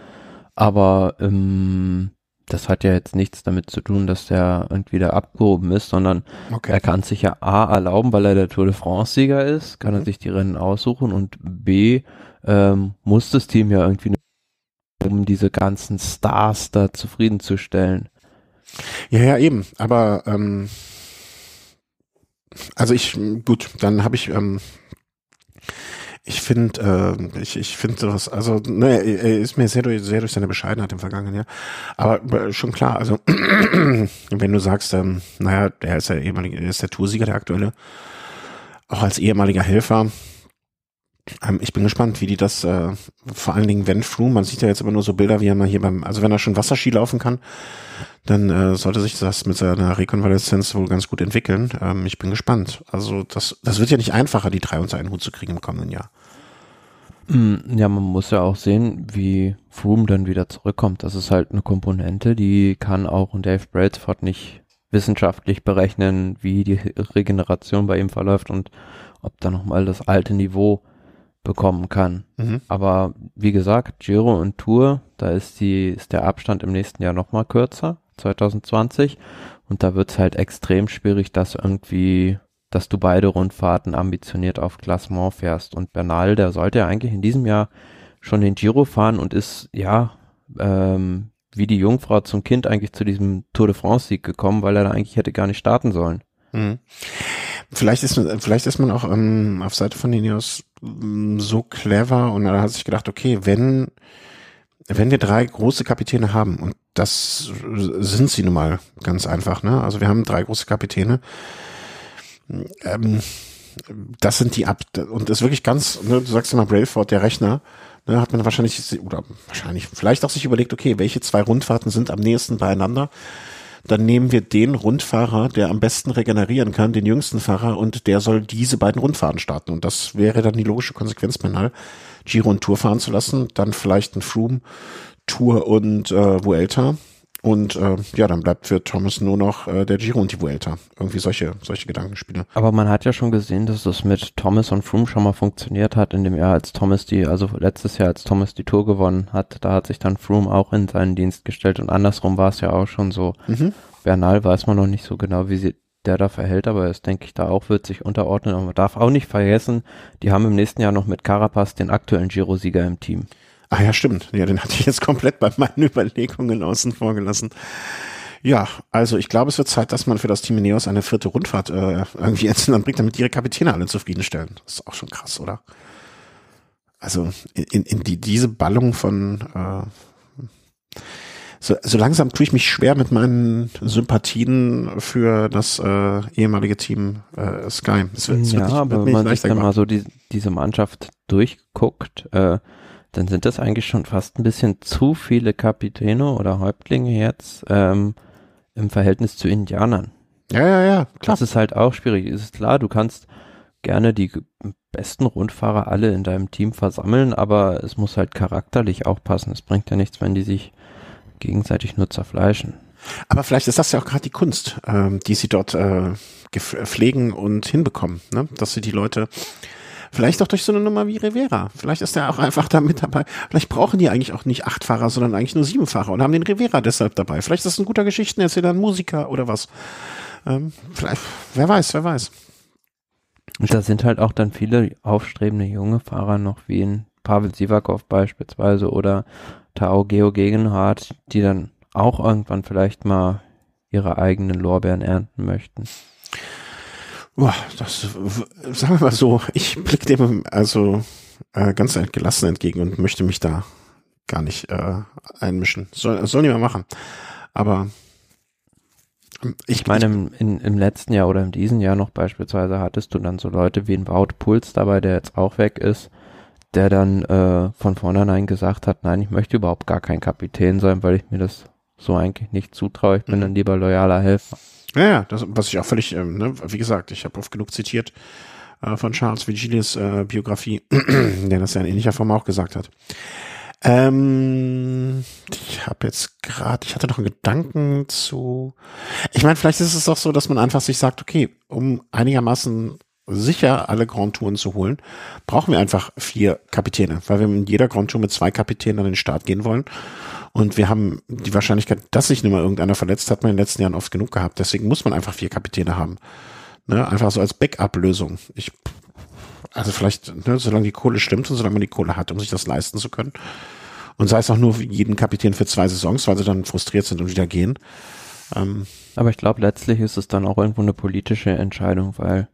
Aber ähm, das hat ja jetzt nichts damit zu tun, dass der irgendwie da abgehoben ist, sondern okay. er kann sich ja A erlauben, weil er der Tour de France-Sieger ist, kann mhm. er sich die Rennen aussuchen und B ähm, muss das Team ja irgendwie um diese ganzen Stars da zufriedenzustellen. Ja, ja, eben. Aber ähm, also ich, gut, dann habe ich ähm, ich finde, äh, ich, ich finde sowas, also, ne, er ist mir sehr durch, sehr durch seine Bescheidenheit im vergangenen Jahr. Aber äh, schon klar, also, [clears throat] wenn du sagst, ähm, naja, der ist der ehemalige, er ist der Toursieger, der aktuelle, auch als ehemaliger Helfer, ähm, ich bin gespannt, wie die das, äh, vor allen Dingen wenn Froome, man sieht ja jetzt immer nur so Bilder, wie er mal hier beim, also wenn er schon Wasserski laufen kann, dann äh, sollte sich das mit seiner Rekonvaleszenz wohl ganz gut entwickeln. Ähm, ich bin gespannt. Also das, das wird ja nicht einfacher, die drei unter einen Hut zu kriegen im kommenden Jahr. Mm, ja, man muss ja auch sehen, wie Froome dann wieder zurückkommt. Das ist halt eine Komponente, die kann auch Dave Brailsford nicht wissenschaftlich berechnen, wie die Regeneration bei ihm verläuft und ob da nochmal das alte Niveau bekommen kann. Mhm. Aber wie gesagt, Giro und Tour, da ist die, ist der Abstand im nächsten Jahr nochmal kürzer, 2020. Und da wird es halt extrem schwierig, dass irgendwie, dass du beide Rundfahrten ambitioniert auf Klassement fährst. Und Bernal, der sollte ja eigentlich in diesem Jahr schon den Giro fahren und ist, ja, ähm, wie die Jungfrau zum Kind eigentlich zu diesem Tour de France Sieg gekommen, weil er da eigentlich hätte gar nicht starten sollen. Mhm. Vielleicht ist, vielleicht ist man auch ähm, auf Seite von Ineos so clever und er hat sich gedacht, okay, wenn, wenn wir drei große Kapitäne haben, und das sind sie nun mal ganz einfach, ne? Also wir haben drei große Kapitäne, ähm, das sind die ab, und das ist wirklich ganz, ne, du sagst immer Brailford, der Rechner, ne, hat man wahrscheinlich, oder wahrscheinlich, vielleicht auch sich überlegt, okay, welche zwei Rundfahrten sind am nächsten beieinander? Dann nehmen wir den Rundfahrer, der am besten regenerieren kann, den jüngsten Fahrer, und der soll diese beiden Rundfahrten starten. Und das wäre dann die logische Konsequenz, Penal, Giro und Tour fahren zu lassen, dann vielleicht ein Froome, Tour und äh, Vuelta. Und äh, ja, dann bleibt für Thomas nur noch äh, der Giro und die Vuelta. Irgendwie solche, solche Gedankenspiele. Aber man hat ja schon gesehen, dass das mit Thomas und Froome schon mal funktioniert hat, in dem Jahr, als Thomas die, also letztes Jahr, als Thomas die Tour gewonnen hat, da hat sich dann Froome auch in seinen Dienst gestellt und andersrum war es ja auch schon so. Mhm. Bernal weiß man noch nicht so genau, wie sie der da verhält, aber es denke ich da auch wird sich unterordnen. Aber man darf auch nicht vergessen, die haben im nächsten Jahr noch mit Carapaz den aktuellen Giro-Sieger im Team. Ah ja, stimmt. Ja, den hatte ich jetzt komplett bei meinen [laughs] Überlegungen außen vor gelassen. Ja, also ich glaube, es wird Zeit, dass man für das Team Ineos eine vierte Rundfahrt äh, irgendwie ins Land bringt, damit ihre Kapitäne alle zufriedenstellen. Das ist auch schon krass, oder? Also in, in die, diese Ballung von äh, so, so langsam tue ich mich schwer mit meinen Sympathien für das äh, ehemalige Team äh, Sky. Es wird, es ja, wird nicht, aber wenn man sich dann mal so die, diese Mannschaft durchguckt, äh, dann sind das eigentlich schon fast ein bisschen zu viele Kapitäne oder Häuptlinge jetzt ähm, im Verhältnis zu Indianern. Ja, ja, ja, klar. Das ist halt auch schwierig. Es ist klar, du kannst gerne die besten Rundfahrer alle in deinem Team versammeln, aber es muss halt charakterlich auch passen. Es bringt ja nichts, wenn die sich gegenseitig nur zerfleischen. Aber vielleicht ist das ja auch gerade die Kunst, ähm, die sie dort äh, pflegen und hinbekommen, ne? dass sie die Leute Vielleicht auch durch so eine Nummer wie Rivera. Vielleicht ist er auch einfach da mit dabei. Vielleicht brauchen die eigentlich auch nicht acht Fahrer, sondern eigentlich nur sieben Fahrer und haben den Rivera deshalb dabei. Vielleicht ist das ein guter Geschichtenerzähler, ein Musiker oder was. Ähm, vielleicht, wer weiß, wer weiß. Und da sind halt auch dann viele aufstrebende junge Fahrer noch wie ein Pavel Sivakov beispielsweise oder Tao Geo Gegenhardt, die dann auch irgendwann vielleicht mal ihre eigenen Lorbeeren ernten möchten. Boah, das, sagen wir mal so, ich blicke dem also äh, ganz gelassen entgegen und möchte mich da gar nicht äh, einmischen. Soll, soll niemand machen. Aber ich, ich meine, im, in, im letzten Jahr oder in diesem Jahr noch beispielsweise hattest du dann so Leute wie ein Wout Puls dabei, der jetzt auch weg ist, der dann äh, von vornherein gesagt hat, nein, ich möchte überhaupt gar kein Kapitän sein, weil ich mir das so eigentlich nicht zutraue. Ich bin mhm. dann lieber loyaler Helfer. Ja, ja, das, was ich auch völlig, ähm, ne, wie gesagt, ich habe oft genug zitiert äh, von Charles Vigilis äh, Biografie, [clears throat] der das ja in ähnlicher Form auch gesagt hat. Ähm, ich habe jetzt gerade, ich hatte noch einen Gedanken zu. Ich meine, vielleicht ist es auch so, dass man einfach sich sagt, okay, um einigermaßen sicher alle Grand Touren zu holen, brauchen wir einfach vier Kapitäne, weil wir in jeder Grand Tour mit zwei Kapitänen an den Start gehen wollen. Und wir haben die Wahrscheinlichkeit, dass sich nicht mal irgendeiner verletzt, hat man in den letzten Jahren oft genug gehabt. Deswegen muss man einfach vier Kapitäne haben. Ne? Einfach so als Backup-Lösung. Ich, also vielleicht, ne, solange die Kohle stimmt und solange man die Kohle hat, um sich das leisten zu können. Und sei es auch nur jeden Kapitän für zwei Saisons, weil sie dann frustriert sind und wieder gehen. Ähm, Aber ich glaube, letztlich ist es dann auch irgendwo eine politische Entscheidung, weil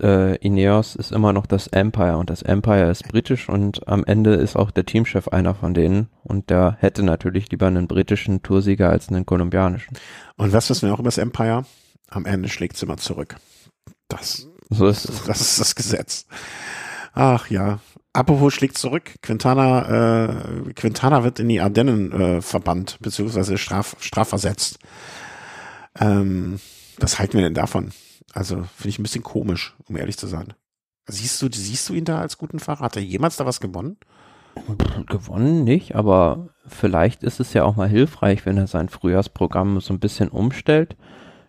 äh, Ineos ist immer noch das Empire und das Empire ist britisch und am Ende ist auch der Teamchef einer von denen und der hätte natürlich lieber einen britischen Toursieger als einen kolumbianischen. Und was wissen wir auch über das Empire? Am Ende schlägt es immer zurück. Das, so ist es. das ist das Gesetz. Ach ja. Apropos schlägt zurück. Quintana, äh, Quintana wird in die Ardennen äh, verbannt, beziehungsweise straf, strafversetzt. Ähm, was halten wir denn davon? Also finde ich ein bisschen komisch, um ehrlich zu sein. Siehst du, siehst du ihn da als guten Fahrer? Hat er jemals da was gewonnen? Gewonnen nicht, aber vielleicht ist es ja auch mal hilfreich, wenn er sein Frühjahrsprogramm so ein bisschen umstellt.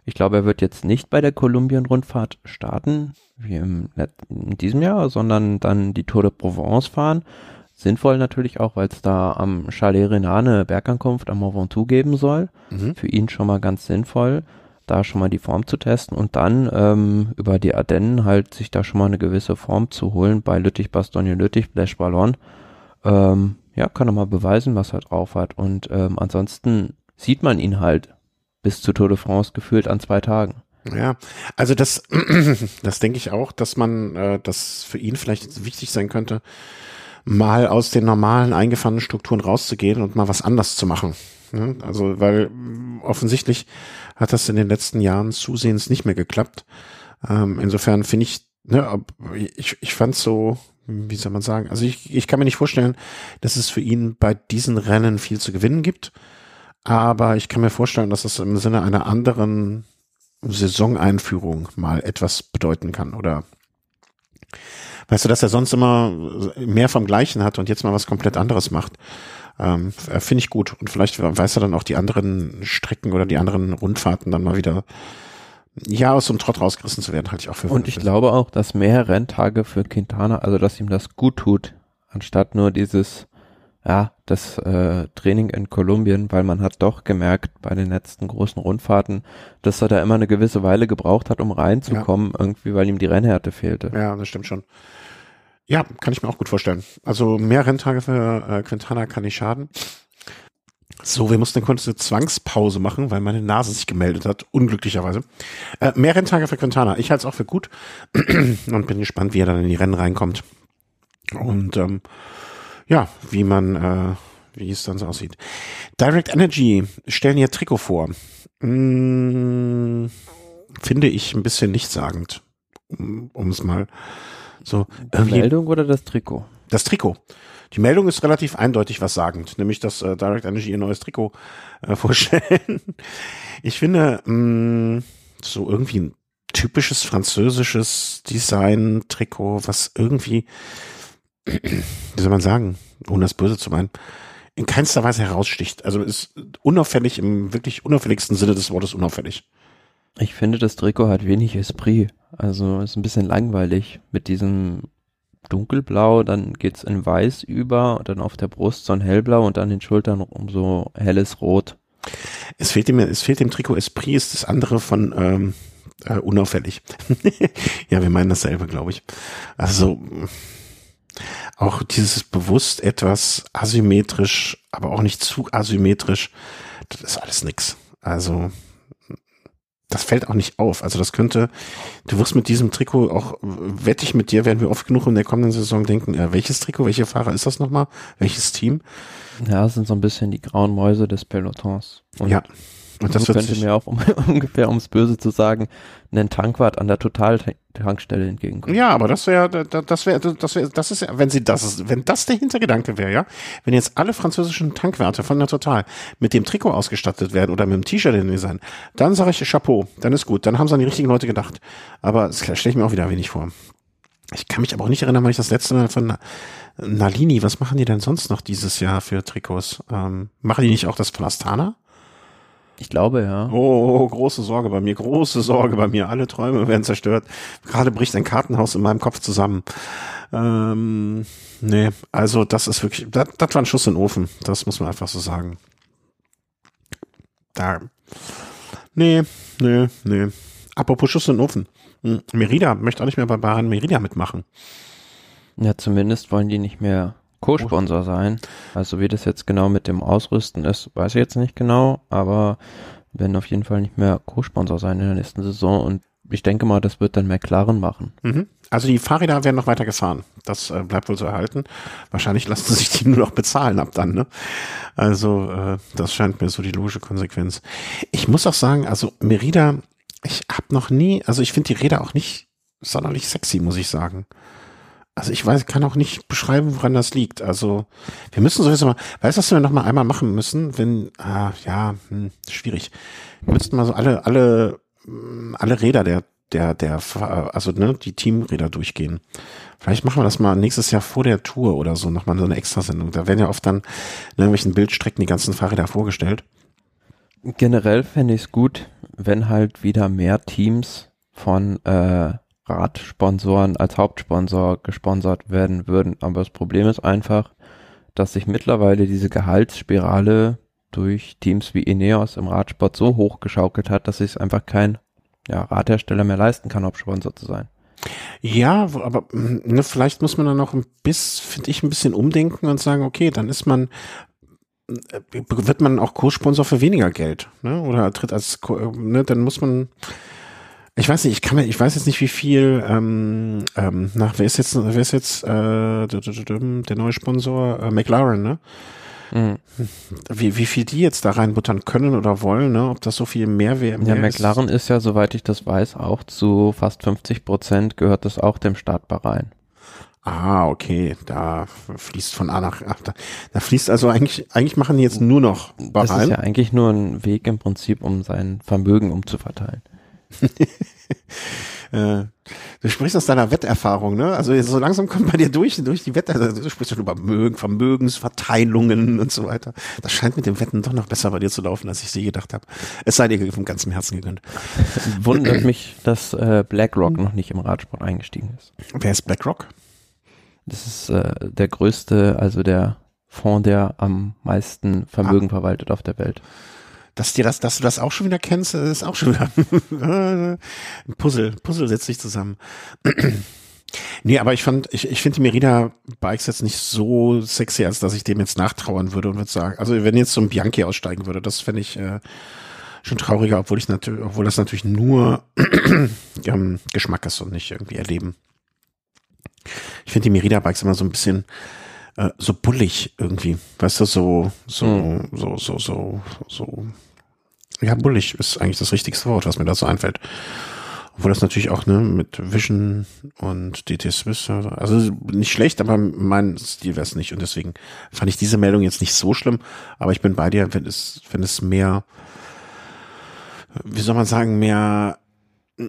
Ich glaube, er wird jetzt nicht bei der Kolumbien-Rundfahrt starten, wie im, in diesem Jahr, sondern dann die Tour de Provence fahren. Sinnvoll natürlich auch, weil es da am Chalet Renane Bergankunft am Mont Ventoux geben soll. Mhm. Für ihn schon mal ganz sinnvoll da schon mal die Form zu testen und dann ähm, über die Ardennen halt sich da schon mal eine gewisse Form zu holen bei Lüttich, Bastogne, Lüttich, Blash Ballon. Ähm, ja, kann er mal beweisen, was er drauf hat. Und ähm, ansonsten sieht man ihn halt bis zu Tour de France gefühlt an zwei Tagen. Ja, also das, [clears throat] das denke ich auch, dass man, äh, das für ihn vielleicht wichtig sein könnte, mal aus den normalen eingefahrenen Strukturen rauszugehen und mal was anders zu machen. Ne? Also, weil offensichtlich hat das in den letzten Jahren zusehends nicht mehr geklappt. Ähm, insofern finde ich, ne, ich, ich fand so, wie soll man sagen, also ich, ich kann mir nicht vorstellen, dass es für ihn bei diesen Rennen viel zu gewinnen gibt. Aber ich kann mir vorstellen, dass es im Sinne einer anderen Saisoneinführung mal etwas bedeuten kann oder weißt du, dass er sonst immer mehr vom Gleichen hat und jetzt mal was komplett anderes macht. Ähm, Finde ich gut. Und vielleicht weiß er dann auch die anderen Strecken oder die anderen Rundfahrten dann mal wieder ja, aus so einem Trott rausgerissen zu werden, halte ich auch für Und ich glaube auch, dass mehr Renntage für Quintana, also dass ihm das gut tut, anstatt nur dieses, ja, das äh, Training in Kolumbien, weil man hat doch gemerkt bei den letzten großen Rundfahrten, dass er da immer eine gewisse Weile gebraucht hat, um reinzukommen, ja. irgendwie, weil ihm die Rennhärte fehlte. Ja, das stimmt schon. Ja, kann ich mir auch gut vorstellen. Also mehr Renntage für äh, Quintana kann nicht schaden. So, wir mussten eine kurze Zwangspause machen, weil meine Nase sich gemeldet hat, unglücklicherweise. Äh, mehr Renntage für Quintana. Ich halte es auch für gut [clears throat] und bin gespannt, wie er dann in die Rennen reinkommt. Und ähm, ja, wie man, äh, wie es dann so aussieht. Direct Energy stellen ihr Trikot vor. Hm, finde ich ein bisschen nichtssagend, um es mal so, die Meldung oder das Trikot? Das Trikot. Die Meldung ist relativ eindeutig was sagend, nämlich dass äh, Direct Energy ihr neues Trikot äh, [laughs] vorstellen. Ich finde, mh, mm, so irgendwie ein typisches französisches Design-Trikot, was irgendwie, [clears throat] wie soll man sagen, ohne das Böse zu meinen, in keinster Weise heraussticht. Also ist unauffällig im wirklich unauffälligsten Sinne des Wortes unauffällig. Ich finde, das Trikot hat wenig Esprit. Also ist ein bisschen langweilig mit diesem dunkelblau, dann geht's in weiß über und dann auf der Brust so ein hellblau und an den Schultern um so helles Rot. Es fehlt dem, es fehlt dem Trikot Esprit, ist das andere von ähm, äh, unauffällig. [laughs] ja, wir meinen dasselbe, glaube ich. Also auch dieses bewusst etwas asymmetrisch, aber auch nicht zu asymmetrisch, das ist alles nix. Also das fällt auch nicht auf. Also das könnte, du wirst mit diesem Trikot auch, wette ich mit dir, werden wir oft genug in der kommenden Saison denken, äh, welches Trikot, welche Fahrer ist das nochmal? Welches Team? Ja, das sind so ein bisschen die grauen Mäuse des Pelotons. Und ja. Und das so könnte mir auch um, [laughs] ungefähr, ums Böse zu sagen, einen Tankwart an der Total-Tankstelle entgegenkommen. Ja, aber das wäre, das wäre, das wäre, das ist ja, wenn sie das, wenn das der Hintergedanke wäre, ja, wenn jetzt alle französischen Tankwärter von der Total mit dem Trikot ausgestattet werden oder mit dem T-Shirt in Design, dann sage ich Chapeau, dann ist gut, dann haben sie an die richtigen Leute gedacht. Aber das stelle ich mir auch wieder wenig vor. Ich kann mich aber auch nicht erinnern, weil ich das letzte Mal von Nalini, was machen die denn sonst noch dieses Jahr für Trikots? Ähm, machen die nicht auch das von Astana? Ich glaube, ja. Oh, große Sorge bei mir, große Sorge bei mir. Alle Träume werden zerstört. Gerade bricht ein Kartenhaus in meinem Kopf zusammen. Ähm, nee, also das ist wirklich, das, das war ein Schuss in den Ofen. Das muss man einfach so sagen. Da. Nee, nee, nee. Apropos Schuss in den Ofen. Hm, Merida möchte auch nicht mehr bei Bahn Merida mitmachen. Ja, zumindest wollen die nicht mehr Co-Sponsor sein. Also wie das jetzt genau mit dem Ausrüsten ist, weiß ich jetzt nicht genau, aber werden auf jeden Fall nicht mehr Co-Sponsor sein in der nächsten Saison und ich denke mal, das wird dann McLaren machen. Mhm. Also die Fahrräder werden noch weiter gefahren. Das äh, bleibt wohl so erhalten. Wahrscheinlich lassen sich die [laughs] nur noch bezahlen ab dann. Ne? Also äh, das scheint mir so die logische Konsequenz. Ich muss auch sagen, also Merida, ich habe noch nie, also ich finde die Räder auch nicht sonderlich sexy, muss ich sagen. Also ich weiß, kann auch nicht beschreiben, woran das liegt. Also wir müssen sowieso mal, weißt du, was wir noch mal einmal machen müssen, wenn, ah, ja, hm, schwierig. Wir müssten mal so alle, alle, hm, alle Räder der, der, der, also ne, die Teamräder durchgehen. Vielleicht machen wir das mal nächstes Jahr vor der Tour oder so, nochmal so eine Extrasendung. Da werden ja oft dann in irgendwelchen Bildstrecken die ganzen Fahrräder vorgestellt. Generell fände ich es gut, wenn halt wieder mehr Teams von äh, Radsponsoren als Hauptsponsor gesponsert werden würden. Aber das Problem ist einfach, dass sich mittlerweile diese Gehaltsspirale durch Teams wie Ineos im Radsport so hochgeschaukelt hat, dass sich einfach kein ja, Radhersteller mehr leisten kann, Hauptsponsor zu sein. Ja, aber ne, vielleicht muss man dann noch ein bisschen, finde ich, ein bisschen umdenken und sagen, okay, dann ist man äh, wird man auch Co-Sponsor für weniger Geld, ne? Oder tritt als, ne, dann muss man, ich weiß nicht, ich kann mir, ich weiß jetzt nicht, wie viel, ähm, ähm, nach, wer ist jetzt, wer ist jetzt äh, der neue Sponsor? Äh, McLaren, ne? Mhm. Wie, wie viel die jetzt da reinbuttern können oder wollen, ne? Ob das so viel mehr wäre. Ja, McLaren ist. ist ja, soweit ich das weiß, auch zu fast 50 Prozent gehört das auch dem Staat Bahrain. Ah, okay, da fließt von A nach A. Da, da fließt also eigentlich, eigentlich machen die jetzt nur noch Bahrain. Das ist ja eigentlich nur ein Weg im Prinzip, um sein Vermögen umzuverteilen. [laughs] Äh, du sprichst aus deiner Wetterfahrung, ne? Also so langsam kommt bei dir durch, durch die Wetter, also du sprichst schon über Vermögen, Vermögensverteilungen und so weiter. Das scheint mit dem Wetten doch noch besser bei dir zu laufen, als ich sie gedacht habe. Es sei dir vom ganzen Herzen gegönnt. Wundert mich, dass äh, BlackRock noch nicht im Radsport eingestiegen ist. Wer ist BlackRock? Das ist äh, der größte, also der Fonds, der am meisten Vermögen ah. verwaltet auf der Welt dass dir das, dass du das auch schon wieder kennst, ist auch schon wieder [laughs] ein Puzzle. Puzzle setzt sich zusammen. [clears throat] nee, aber ich fand, ich, ich finde die Merida Bikes jetzt nicht so sexy, als dass ich dem jetzt nachtrauern würde und würde sagen, also wenn jetzt so ein Bianchi aussteigen würde, das fände ich äh, schon trauriger, obwohl ich natürlich, obwohl das natürlich nur [clears throat] ähm, Geschmack ist und nicht irgendwie erleben. Ich finde die Merida Bikes immer so ein bisschen äh, so bullig irgendwie. Weißt du, so, so, hm. so, so, so, so. Ja, bullig ist eigentlich das richtigste Wort, was mir da so einfällt. Obwohl das natürlich auch, ne, mit Vision und DT Swiss, also nicht schlecht, aber mein Stil wäre es nicht. Und deswegen fand ich diese Meldung jetzt nicht so schlimm. Aber ich bin bei dir, wenn es, wenn es mehr, wie soll man sagen, mehr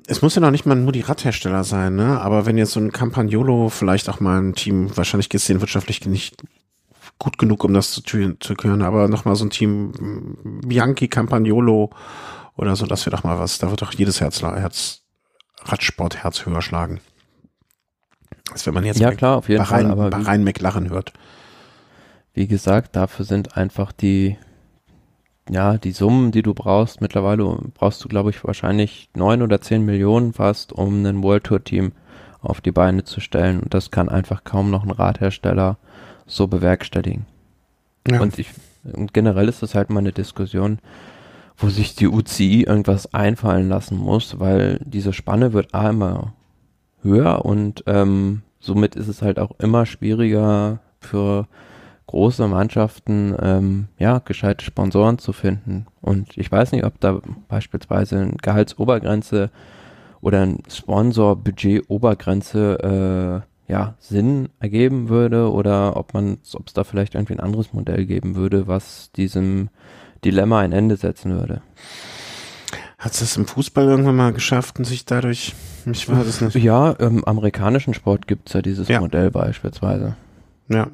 es muss ja noch nicht mal nur die Radhersteller sein, ne? Aber wenn jetzt so ein Campagnolo vielleicht auch mal ein Team, wahrscheinlich geht es denen wirtschaftlich nicht gut genug, um das zu, zu können, aber nochmal so ein Team Bianchi, Campagnolo oder so, das wäre doch mal was. Da wird doch jedes Herz, Herz Radsportherz höher schlagen. Als wenn man jetzt ja, klar, auf jeden Bahrain, Fall, aber Bahrain McLaren hört. Wie gesagt, dafür sind einfach die ja, die Summen, die du brauchst, mittlerweile brauchst du, glaube ich, wahrscheinlich neun oder zehn Millionen fast, um ein World Tour Team auf die Beine zu stellen. Und das kann einfach kaum noch ein Radhersteller so bewerkstelligen. Ja. Und ich, und generell ist das halt mal eine Diskussion, wo sich die UCI irgendwas einfallen lassen muss, weil diese Spanne wird A immer höher und ähm, somit ist es halt auch immer schwieriger für große Mannschaften ähm, ja gescheite Sponsoren zu finden. Und ich weiß nicht, ob da beispielsweise eine Gehaltsobergrenze oder ein Sponsorbudget-Obergrenze äh, ja Sinn ergeben würde oder ob man, ob es da vielleicht irgendwie ein anderes Modell geben würde, was diesem Dilemma ein Ende setzen würde. Hat es das im Fußball irgendwann mal geschafft und sich dadurch, ich weiß es nicht. Ja, im amerikanischen Sport gibt es ja dieses ja. Modell beispielsweise. Ja,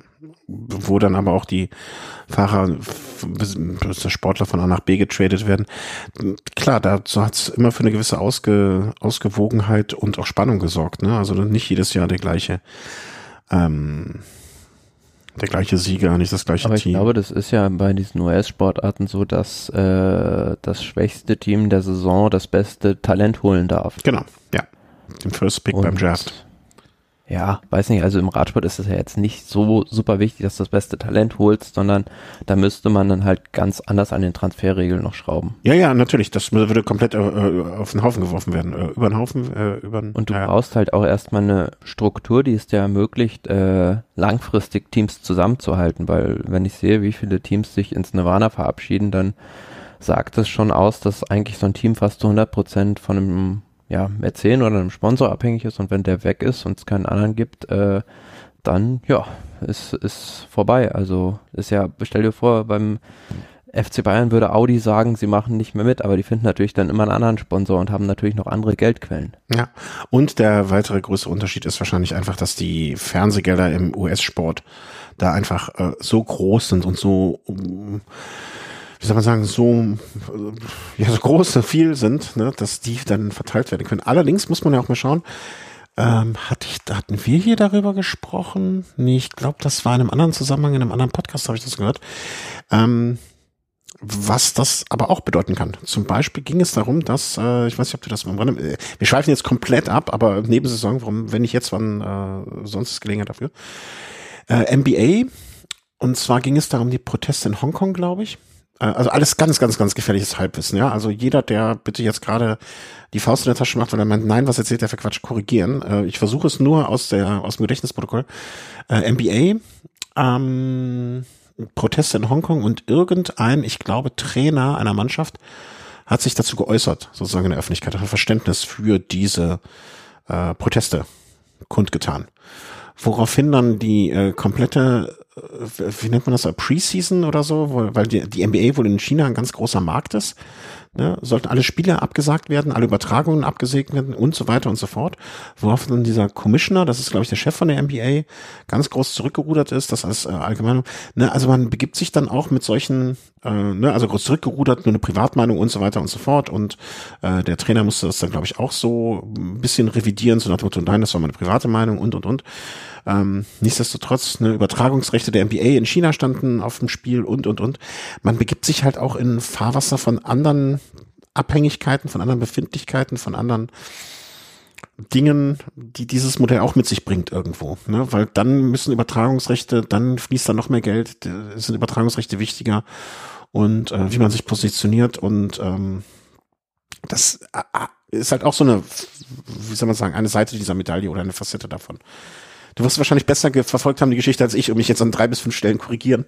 wo dann aber auch die Fahrer, der Sportler von A nach B getradet werden. Klar, dazu hat es immer für eine gewisse Ausge, Ausgewogenheit und auch Spannung gesorgt. Ne? Also nicht jedes Jahr der gleiche, ähm, der gleiche Sieger, nicht das gleiche aber Team. Ich glaube, das ist ja bei diesen US-Sportarten so, dass äh, das schwächste Team der Saison das beste Talent holen darf. Genau, ja. Den First Pick und beim Draft ja, weiß nicht, also im Radsport ist es ja jetzt nicht so super wichtig, dass du das beste Talent holst, sondern da müsste man dann halt ganz anders an den Transferregeln noch schrauben. Ja, ja, natürlich, das würde komplett äh, auf den Haufen geworfen werden, äh, über den Haufen, äh, über Und du ja. brauchst halt auch erstmal eine Struktur, die es dir ermöglicht, äh, langfristig Teams zusammenzuhalten, weil wenn ich sehe, wie viele Teams sich ins Nirvana verabschieden, dann sagt es schon aus, dass eigentlich so ein Team fast zu 100 Prozent von einem ja, Mäzen oder einem Sponsor abhängig ist und wenn der weg ist und es keinen anderen gibt, äh, dann ja, ist, ist vorbei. Also ist ja, stell dir vor, beim FC Bayern würde Audi sagen, sie machen nicht mehr mit, aber die finden natürlich dann immer einen anderen Sponsor und haben natürlich noch andere Geldquellen. Ja, und der weitere größere Unterschied ist wahrscheinlich einfach, dass die Fernsehgelder im US-Sport da einfach äh, so groß sind und so um, wie soll man sagen, so, ja, so groß, so viel sind, ne, dass die dann verteilt werden können. Allerdings muss man ja auch mal schauen, ähm, hatte ich, hatten wir hier darüber gesprochen? Nee, ich glaube, das war in einem anderen Zusammenhang, in einem anderen Podcast habe ich das gehört. Ähm, was das aber auch bedeuten kann. Zum Beispiel ging es darum, dass, äh, ich weiß nicht, ob du das mal äh, wir schweifen jetzt komplett ab, aber Nebensaison, warum, wenn ich jetzt, wann äh, sonst ist Gelegenheit dafür. Äh, NBA, und zwar ging es darum, die Proteste in Hongkong, glaube ich. Äh, also alles ganz, ganz, ganz gefährliches Halbwissen, ja. Also jeder, der bitte jetzt gerade die Faust in der Tasche macht, weil er meint, nein, was erzählt der für Quatsch, korrigieren. Äh, ich versuche es nur aus der, aus dem Gedächtnisprotokoll. Äh, NBA, ähm, Proteste in Hongkong und irgendein, ich glaube, Trainer einer Mannschaft hat sich dazu geäußert, sozusagen in der Öffentlichkeit, hat Verständnis für diese äh, Proteste kundgetan. Woraufhin dann die äh, komplette wie nennt man das, Preseason oder so, weil die, die NBA wohl in China ein ganz großer Markt ist. Ne? Sollten alle Spiele abgesagt werden, alle Übertragungen abgesägt werden und so weiter und so fort. Worauf dann dieser Commissioner, das ist glaube ich der Chef von der NBA, ganz groß zurückgerudert ist, das als äh, allgemein. Ne? Also man begibt sich dann auch mit solchen, äh, ne? also groß zurückgerudert, nur eine Privatmeinung und so weiter und so fort. Und äh, der Trainer musste das dann glaube ich auch so ein bisschen revidieren, so nach dem Motto, nein, das war meine private Meinung und und und. Ähm, nichtsdestotrotz, eine Übertragungsrechte der NBA in China standen auf dem Spiel und, und, und. Man begibt sich halt auch in Fahrwasser von anderen Abhängigkeiten, von anderen Befindlichkeiten, von anderen Dingen, die dieses Modell auch mit sich bringt irgendwo, ne? weil dann müssen Übertragungsrechte, dann fließt da noch mehr Geld, sind Übertragungsrechte wichtiger und äh, wie man sich positioniert und ähm, das äh, ist halt auch so eine, wie soll man sagen, eine Seite dieser Medaille oder eine Facette davon. Du wirst wahrscheinlich besser verfolgt haben, die Geschichte, als ich und mich jetzt an drei bis fünf Stellen korrigieren.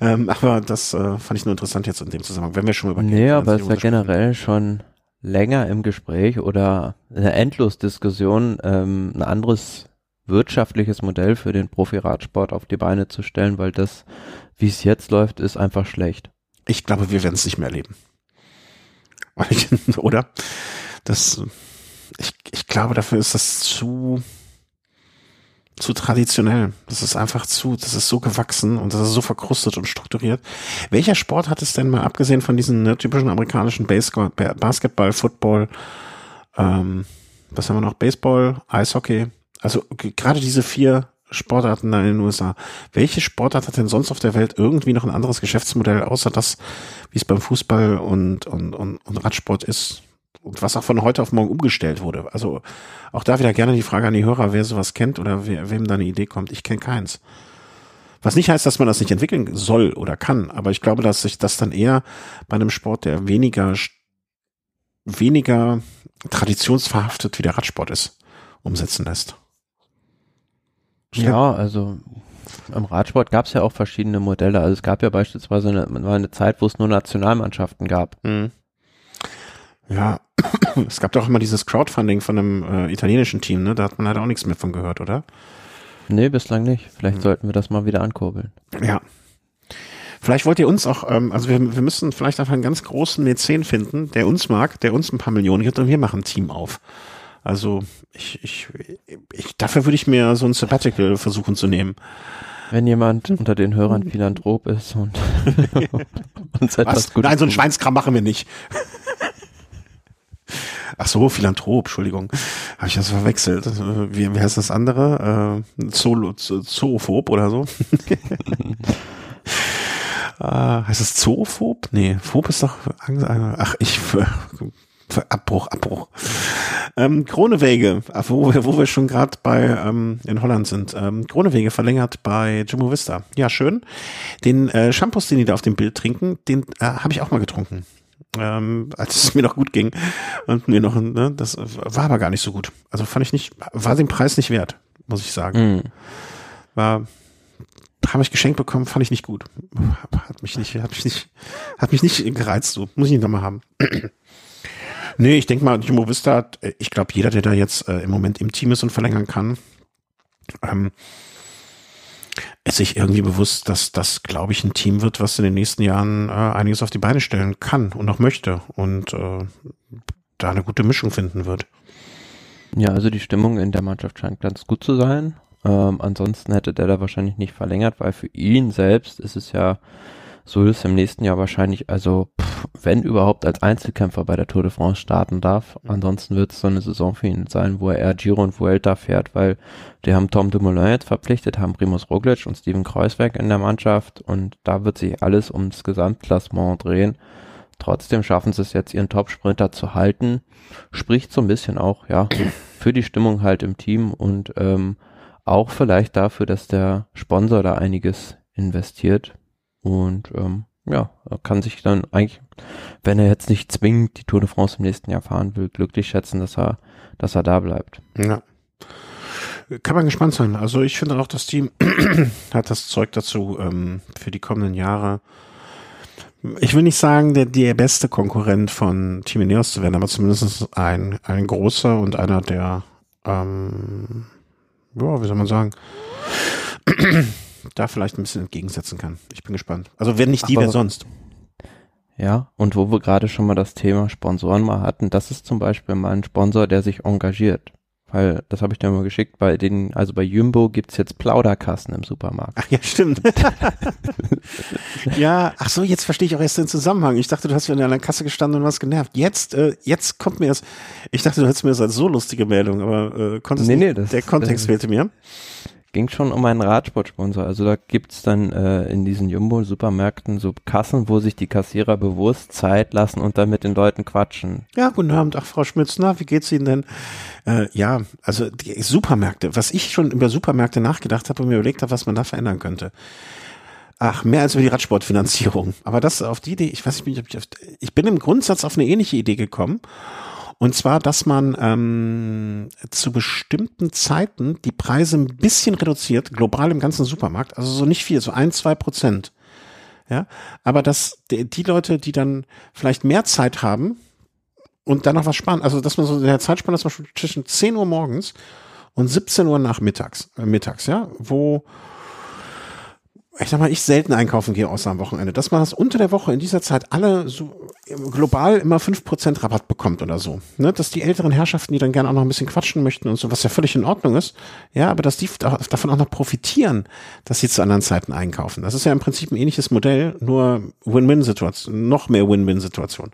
Ähm, aber das äh, fand ich nur interessant jetzt in dem Zusammenhang, wenn wir schon über Nee, aber es ist ja generell schon länger im Gespräch oder eine Endlosdiskussion, ähm, ein anderes wirtschaftliches Modell für den Profi-Radsport auf die Beine zu stellen, weil das, wie es jetzt läuft, ist einfach schlecht. Ich glaube, wir werden es nicht mehr erleben. [laughs] Oder? Das, ich, ich glaube, dafür ist das zu, zu traditionell. Das ist einfach zu, das ist so gewachsen und das ist so verkrustet und strukturiert. Welcher Sport hat es denn mal, abgesehen von diesen ne, typischen amerikanischen Baseball, Basketball, Football, ähm, was haben wir noch? Baseball, Eishockey. Also gerade diese vier Sportarten da in den USA. Welche Sportart hat denn sonst auf der Welt irgendwie noch ein anderes Geschäftsmodell, außer das, wie es beim Fußball und, und, und, und Radsport ist? Und was auch von heute auf morgen umgestellt wurde. Also auch da wieder gerne die Frage an die Hörer, wer sowas kennt oder wer, wem da eine Idee kommt. Ich kenne keins. Was nicht heißt, dass man das nicht entwickeln soll oder kann, aber ich glaube, dass sich das dann eher bei einem Sport, der weniger, weniger traditionsverhaftet wie der Radsport ist, umsetzen lässt. Ja, also im Radsport gab es ja auch verschiedene Modelle. Also es gab ja beispielsweise eine, eine Zeit, wo es nur Nationalmannschaften gab. Mhm. Ja, [clears throat] es gab doch immer dieses Crowdfunding von einem äh, italienischen Team, ne? Da hat man leider auch nichts mehr von gehört, oder? Nee, bislang nicht. Vielleicht hm. sollten wir das mal wieder ankurbeln. Ja. Vielleicht wollt ihr uns auch, ähm, also wir, wir müssen vielleicht einfach einen ganz großen Mäzen finden, der uns mag, der uns ein paar Millionen gibt und wir machen ein Team auf. Also ich, ich, ich dafür würde ich mir so ein Sabbatical versuchen zu nehmen. Wenn jemand unter den Hörern [laughs] Philanthrop ist und [laughs] uns etwas Gutes Nein, so ein Schweinskram machen wir nicht. Ach so, Philanthrop, Entschuldigung. Habe ich das verwechselt? Wie, wie heißt das andere? Äh, Zoolo, Zoophob oder so? äh, [laughs] heißt es Zoophob? Nee, Phob ist doch Ach, ich Abbruch, Abbruch. Ähm, Kronewege, wo, wo wir schon gerade bei ähm, in Holland sind. Ähm, Kronewege verlängert bei Jimmo Vista. Ja, schön. Den äh, Shampoos, den die da auf dem Bild trinken, den äh, habe ich auch mal getrunken. Ähm, als es mir noch gut ging. Und mir noch, ne, das war aber gar nicht so gut. Also fand ich nicht, war den Preis nicht wert, muss ich sagen. Mm. War, habe ich geschenkt bekommen, fand ich nicht gut. Hat mich nicht, hat mich nicht, hat mich nicht gereizt, so. Muss ich ihn nochmal haben. [clears throat] Nee, ich denke mal, Jumbo Vista, äh, ich glaube, jeder, der da jetzt äh, im Moment im Team ist und verlängern kann, ähm, ist sich irgendwie bewusst, dass das, glaube ich, ein Team wird, was in den nächsten Jahren äh, einiges auf die Beine stellen kann und auch möchte und äh, da eine gute Mischung finden wird. Ja, also die Stimmung in der Mannschaft scheint ganz gut zu sein. Ähm, ansonsten hätte der da wahrscheinlich nicht verlängert, weil für ihn selbst ist es ja so ist im nächsten Jahr wahrscheinlich, also pff, wenn überhaupt als Einzelkämpfer bei der Tour de France starten darf. Ansonsten wird es so eine Saison für ihn sein, wo er eher Giro und Vuelta fährt, weil die haben Tom Dumoulin jetzt verpflichtet, haben Primus Roglic und Steven Kreuzberg in der Mannschaft und da wird sich alles ums Gesamtklassement drehen. Trotzdem schaffen sie es jetzt, ihren Top-Sprinter zu halten. Spricht so ein bisschen auch, ja, für die Stimmung halt im Team und ähm, auch vielleicht dafür, dass der Sponsor da einiges investiert. Und ähm, ja, kann sich dann eigentlich, wenn er jetzt nicht zwingend die Tour de France im nächsten Jahr fahren will, glücklich schätzen, dass er, dass er da bleibt. Ja. Kann man gespannt sein. Also ich finde auch, das Team [clears throat] hat das Zeug dazu ähm, für die kommenden Jahre. Ich will nicht sagen, der, der beste Konkurrent von Team Ineos zu werden, aber zumindest ein, ein großer und einer der, ähm, ja, wie soll man sagen, [clears throat] da vielleicht ein bisschen entgegensetzen kann. Ich bin gespannt. Also wenn nicht die, wer sonst. Ja, und wo wir gerade schon mal das Thema Sponsoren mal hatten, das ist zum Beispiel mal ein Sponsor, der sich engagiert. Weil, das habe ich dir mal geschickt, bei den, also bei Jumbo gibt's jetzt Plauderkassen im Supermarkt. Ach ja, stimmt. [laughs] ja, ach so, jetzt verstehe ich auch erst den Zusammenhang. Ich dachte, du hast wieder an der Kasse gestanden und was genervt. Jetzt, äh, jetzt kommt mir das, ich dachte, du hättest mir das als so lustige Meldung, aber äh, konntest nee, nee, das, der Kontext [laughs] fehlte mir ging schon um einen Radsportsponsor. Also da gibt's dann äh, in diesen Jumbo-Supermärkten so Kassen, wo sich die Kassierer bewusst Zeit lassen und dann mit den Leuten quatschen. Ja, guten Abend, ach Frau Schmitz, na, wie geht's Ihnen denn? Äh, ja, also die Supermärkte, was ich schon über Supermärkte nachgedacht habe und mir überlegt habe, was man da verändern könnte. Ach, mehr als über die Radsportfinanzierung. Aber das auf die Idee, ich weiß nicht, ich, ich bin im Grundsatz auf eine ähnliche Idee gekommen. Und zwar, dass man ähm, zu bestimmten Zeiten die Preise ein bisschen reduziert, global im ganzen Supermarkt, also so nicht viel, so ein, zwei Prozent. Ja, aber dass die, Leute, die dann vielleicht mehr Zeit haben und dann noch was sparen, also dass man so in der Zeitspanne zum Beispiel zwischen 10 Uhr morgens und 17 Uhr nachmittags, äh, mittags, ja, wo ich sag mal, ich selten einkaufen gehe außer am Wochenende, dass man das unter der Woche in dieser Zeit alle so global immer fünf Prozent Rabatt bekommt oder so. Ne? Dass die älteren Herrschaften, die dann gerne auch noch ein bisschen quatschen möchten und so, was ja völlig in Ordnung ist, ja, aber dass die davon auch noch profitieren, dass sie zu anderen Zeiten einkaufen. Das ist ja im Prinzip ein ähnliches Modell, nur Win-Win-Situation, noch mehr Win-Win-Situation.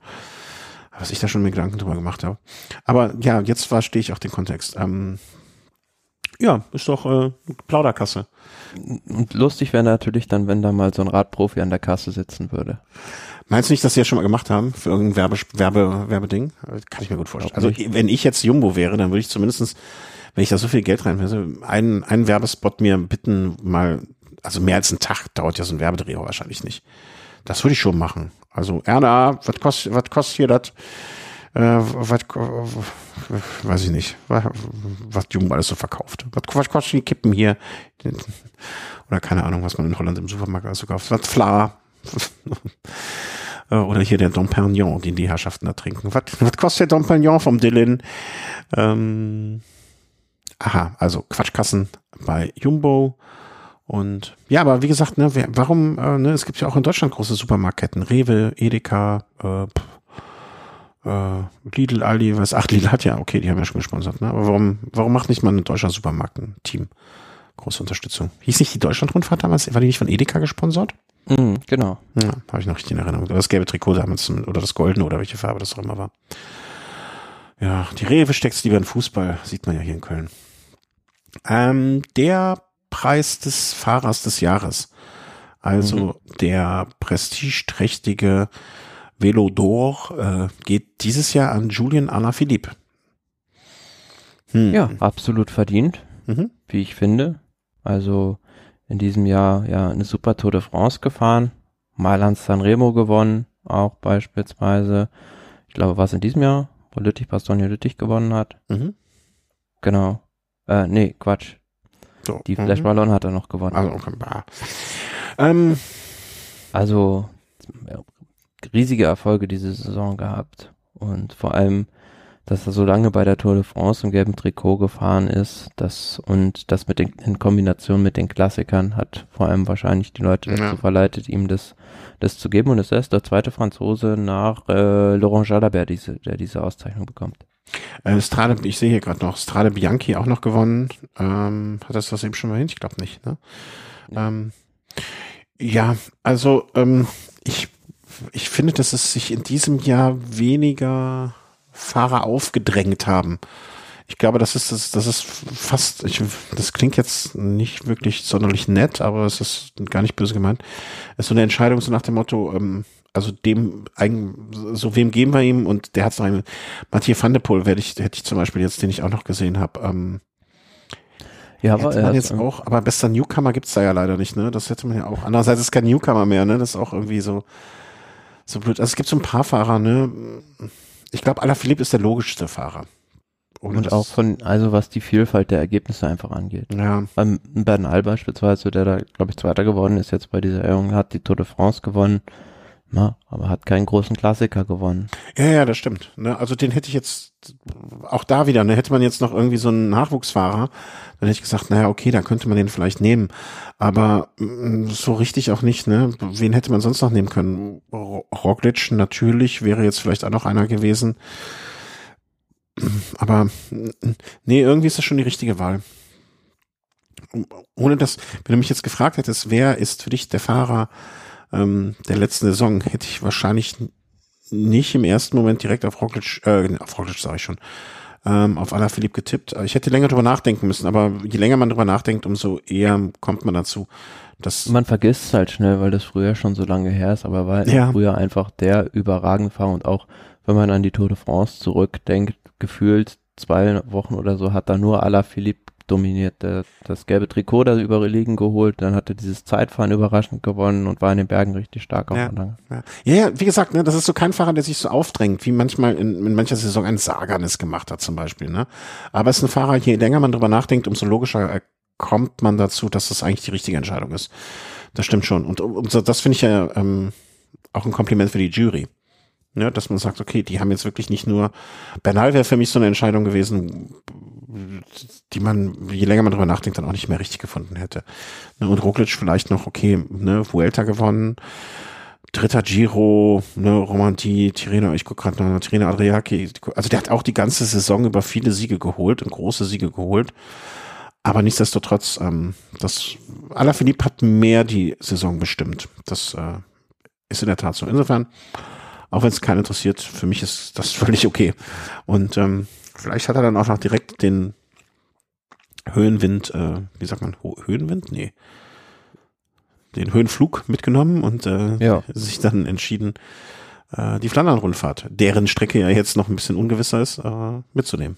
Was ich da schon mir Gedanken drüber gemacht habe. Aber ja, jetzt verstehe ich auch den Kontext. Ähm, ja, ist doch äh, Plauderkasse. Und lustig wäre natürlich dann, wenn da mal so ein Radprofi an der Kasse sitzen würde. Meinst du nicht, dass sie das schon mal gemacht haben für irgendein Werbe, Werbe, Werbeding? Kann ich mir gut vorstellen. Also wenn ich jetzt Jumbo wäre, dann würde ich zumindestens, wenn ich da so viel Geld reinwäre, einen, einen Werbespot mir bitten, mal, also mehr als einen Tag dauert ja so ein Werbedreh wahrscheinlich nicht. Das würde ich schon machen. Also Erna, was kostet, was kostet hier das? Äh, was, weiß ich nicht, was, was Jumbo alles so verkauft. Was, kostet die Kippen hier? Oder keine Ahnung, was man in Holland im Supermarkt alles so kauft. Was Fla? [laughs] Äh, oder hier der Dompagnon, den die Herrschaften da trinken. Was, was kostet der Dompagnon vom Dylan? Ähm, aha, also Quatschkassen bei Jumbo. Und ja, aber wie gesagt, ne, warum, äh, ne, es gibt ja auch in Deutschland große Supermarktketten, Rewe, Edeka, äh, äh, Lidl, Aldi, was, ach, Lidl hat ja, okay, die haben ja schon gesponsert, ne? Aber warum, warum macht nicht mal ein deutscher Supermarkt ein Team? große Unterstützung. Hieß nicht die Deutschlandrundfahrt damals, war die nicht von Edeka gesponsert? Mhm, genau. Ja, habe ich noch richtig in Erinnerung. Das gelbe Trikot damals oder das goldene oder welche Farbe das auch immer war. Ja, die Rewe steckt lieber in Fußball, sieht man ja hier in Köln. Ähm, der Preis des Fahrers des Jahres. Also mhm. der prestigeträchtige Velodor äh, geht dieses Jahr an Julien Alaphilippe. Hm. Ja, absolut verdient, mhm. wie ich finde. Also in diesem Jahr ja eine super Tour de France gefahren, Mailand Sanremo gewonnen, auch beispielsweise. Ich glaube, was in diesem Jahr, wo Lüttich, Bastogne Lüttich gewonnen hat. Mhm. Genau. Äh, nee, Quatsch. So, Die Flash mhm. Ballon hat er noch gewonnen. Also, okay, ähm. also riesige Erfolge diese Saison gehabt. Und vor allem, dass er so lange bei der Tour de France im gelben Trikot gefahren ist, das und das mit den, in Kombination mit den Klassikern hat vor allem wahrscheinlich die Leute dazu ja. verleitet, ihm das, das zu geben. Und es ist der zweite Franzose nach äh, Laurent Jalabert, diese, der diese Auszeichnung bekommt. Äh, Strade, ich sehe hier gerade noch, Strade Bianchi auch noch gewonnen. Ähm, hat das das eben schon mal hin? Ich glaube nicht. Ne? Ja. Ähm, ja, also ähm, ich, ich finde, dass es sich in diesem Jahr weniger Fahrer aufgedrängt haben. Ich glaube, das ist das, das ist fast, ich, das klingt jetzt nicht wirklich sonderlich nett, aber es ist gar nicht böse gemeint. Es ist so eine Entscheidung so nach dem Motto, ähm, also dem so wem geben wir ihm und der hat so einen Mathieu van der Poel werde ich hätte ich zum Beispiel jetzt den ich auch noch gesehen habe ähm, ja aber hätte man jetzt auch aber bester Newcomer gibt's da ja leider nicht ne das hätte man ja auch andererseits ist kein Newcomer mehr ne das ist auch irgendwie so so blöd also es gibt so ein paar Fahrer ne ich glaube Alaphilippe ist der logischste Fahrer und, und auch von, also was die Vielfalt der Ergebnisse einfach angeht. Ja. Beim Bernal beispielsweise, der da, glaube ich, Zweiter geworden ist jetzt bei dieser Ehrung, hat die Tour de France gewonnen. Na, aber hat keinen großen Klassiker gewonnen. Ja, ja, das stimmt. Ne? Also den hätte ich jetzt auch da wieder, ne, hätte man jetzt noch irgendwie so einen Nachwuchsfahrer, dann hätte ich gesagt, naja, okay, dann könnte man den vielleicht nehmen. Aber mm, so richtig auch nicht, ne? Wen hätte man sonst noch nehmen können? Roglic natürlich wäre jetzt vielleicht auch noch einer gewesen. Aber nee, irgendwie ist das schon die richtige Wahl. Ohne dass, wenn du mich jetzt gefragt hättest, wer ist für dich der Fahrer, ähm, der letzten Saison hätte ich wahrscheinlich nicht im ersten Moment direkt auf Roglic, äh, auf Roglic sage ich schon, ähm, auf Alaphilippe getippt. Ich hätte länger drüber nachdenken müssen, aber je länger man drüber nachdenkt, umso eher kommt man dazu. Dass man vergisst es halt schnell, weil das früher schon so lange her ist, aber war ja. früher einfach der überragende Fahrer und auch wenn man an die Tour de France zurückdenkt, gefühlt zwei Wochen oder so hat da nur Alaphilippe dominiert. Das gelbe Trikot da überlegen geholt, dann hat er dieses Zeitfahren überraschend gewonnen und war in den Bergen richtig stark auf ja, ja. ja, ja, wie gesagt, ne, das ist so kein Fahrer, der sich so aufdrängt, wie manchmal in, in mancher Saison ein Sagan gemacht hat zum Beispiel. Ne? Aber es ist ein Fahrer, je länger man drüber nachdenkt, umso logischer kommt man dazu, dass das eigentlich die richtige Entscheidung ist. Das stimmt schon. Und, und das finde ich ja ähm, auch ein Kompliment für die Jury. Ne, dass man sagt, okay, die haben jetzt wirklich nicht nur, Bernal wäre für mich so eine Entscheidung gewesen, die man, je länger man drüber nachdenkt, dann auch nicht mehr richtig gefunden hätte. Ne, und Roglic vielleicht noch, okay, ne, Vuelta gewonnen, dritter Giro, ne, Romanti, Tirena, ich gucke gerade noch, Tirena Adriaki, also der hat auch die ganze Saison über viele Siege geholt und große Siege geholt. Aber nichtsdestotrotz, ähm, das Alaphilippe hat mehr die Saison bestimmt. Das äh, ist in der Tat so. Insofern, auch wenn es keinen interessiert, für mich ist das [laughs] völlig okay. Und ähm, vielleicht hat er dann auch noch direkt den Höhenwind, äh, wie sagt man, Höhenwind? Nee. Den Höhenflug mitgenommen und äh, ja. sich dann entschieden, äh, die Flandern-Rundfahrt, deren Strecke ja jetzt noch ein bisschen ungewisser ist, äh, mitzunehmen.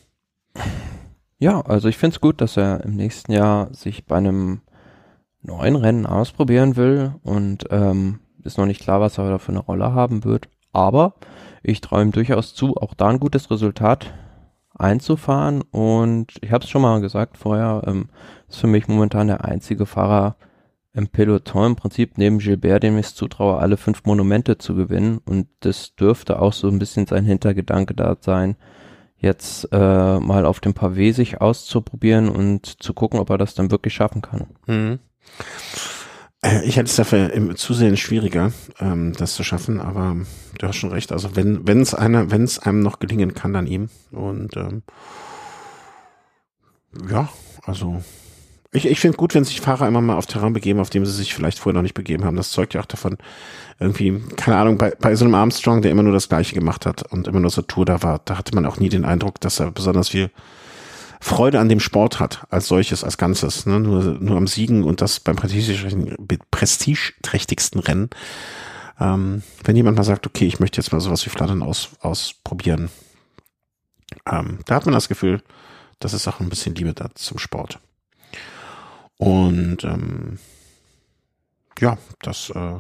Ja, also ich finde es gut, dass er im nächsten Jahr sich bei einem neuen Rennen ausprobieren will und ähm, ist noch nicht klar, was er da für eine Rolle haben wird. Aber ich traue ihm durchaus zu, auch da ein gutes Resultat einzufahren. Und ich habe es schon mal gesagt vorher, ähm, ist für mich momentan der einzige Fahrer im Peloton im Prinzip neben Gilbert, dem ich es zutraue, alle fünf Monumente zu gewinnen. Und das dürfte auch so ein bisschen sein Hintergedanke da sein, jetzt äh, mal auf dem Pavé sich auszuprobieren und zu gucken, ob er das dann wirklich schaffen kann. Mhm. Äh, ich hätte es dafür im Zusehen schwieriger, ähm, das zu schaffen, aber du hast schon recht. Also wenn wenn es einer, wenn es einem noch gelingen kann, dann ihm. Und ähm, ja, also ich, ich finde gut, wenn sich Fahrer immer mal auf Terrain begeben, auf dem sie sich vielleicht vorher noch nicht begeben haben. Das zeugt ja auch davon, irgendwie, keine Ahnung, bei, bei so einem Armstrong, der immer nur das Gleiche gemacht hat und immer nur so Tour da war, da hatte man auch nie den Eindruck, dass er besonders viel Freude an dem Sport hat, als solches, als Ganzes. Ne? Nur, nur am Siegen und das beim prestigeträchtigsten Rennen. Ähm, wenn jemand mal sagt, okay, ich möchte jetzt mal sowas wie Flattern aus, ausprobieren, ähm, da hat man das Gefühl, das ist auch ein bisschen Liebe da zum Sport. Und ähm, ja, das äh,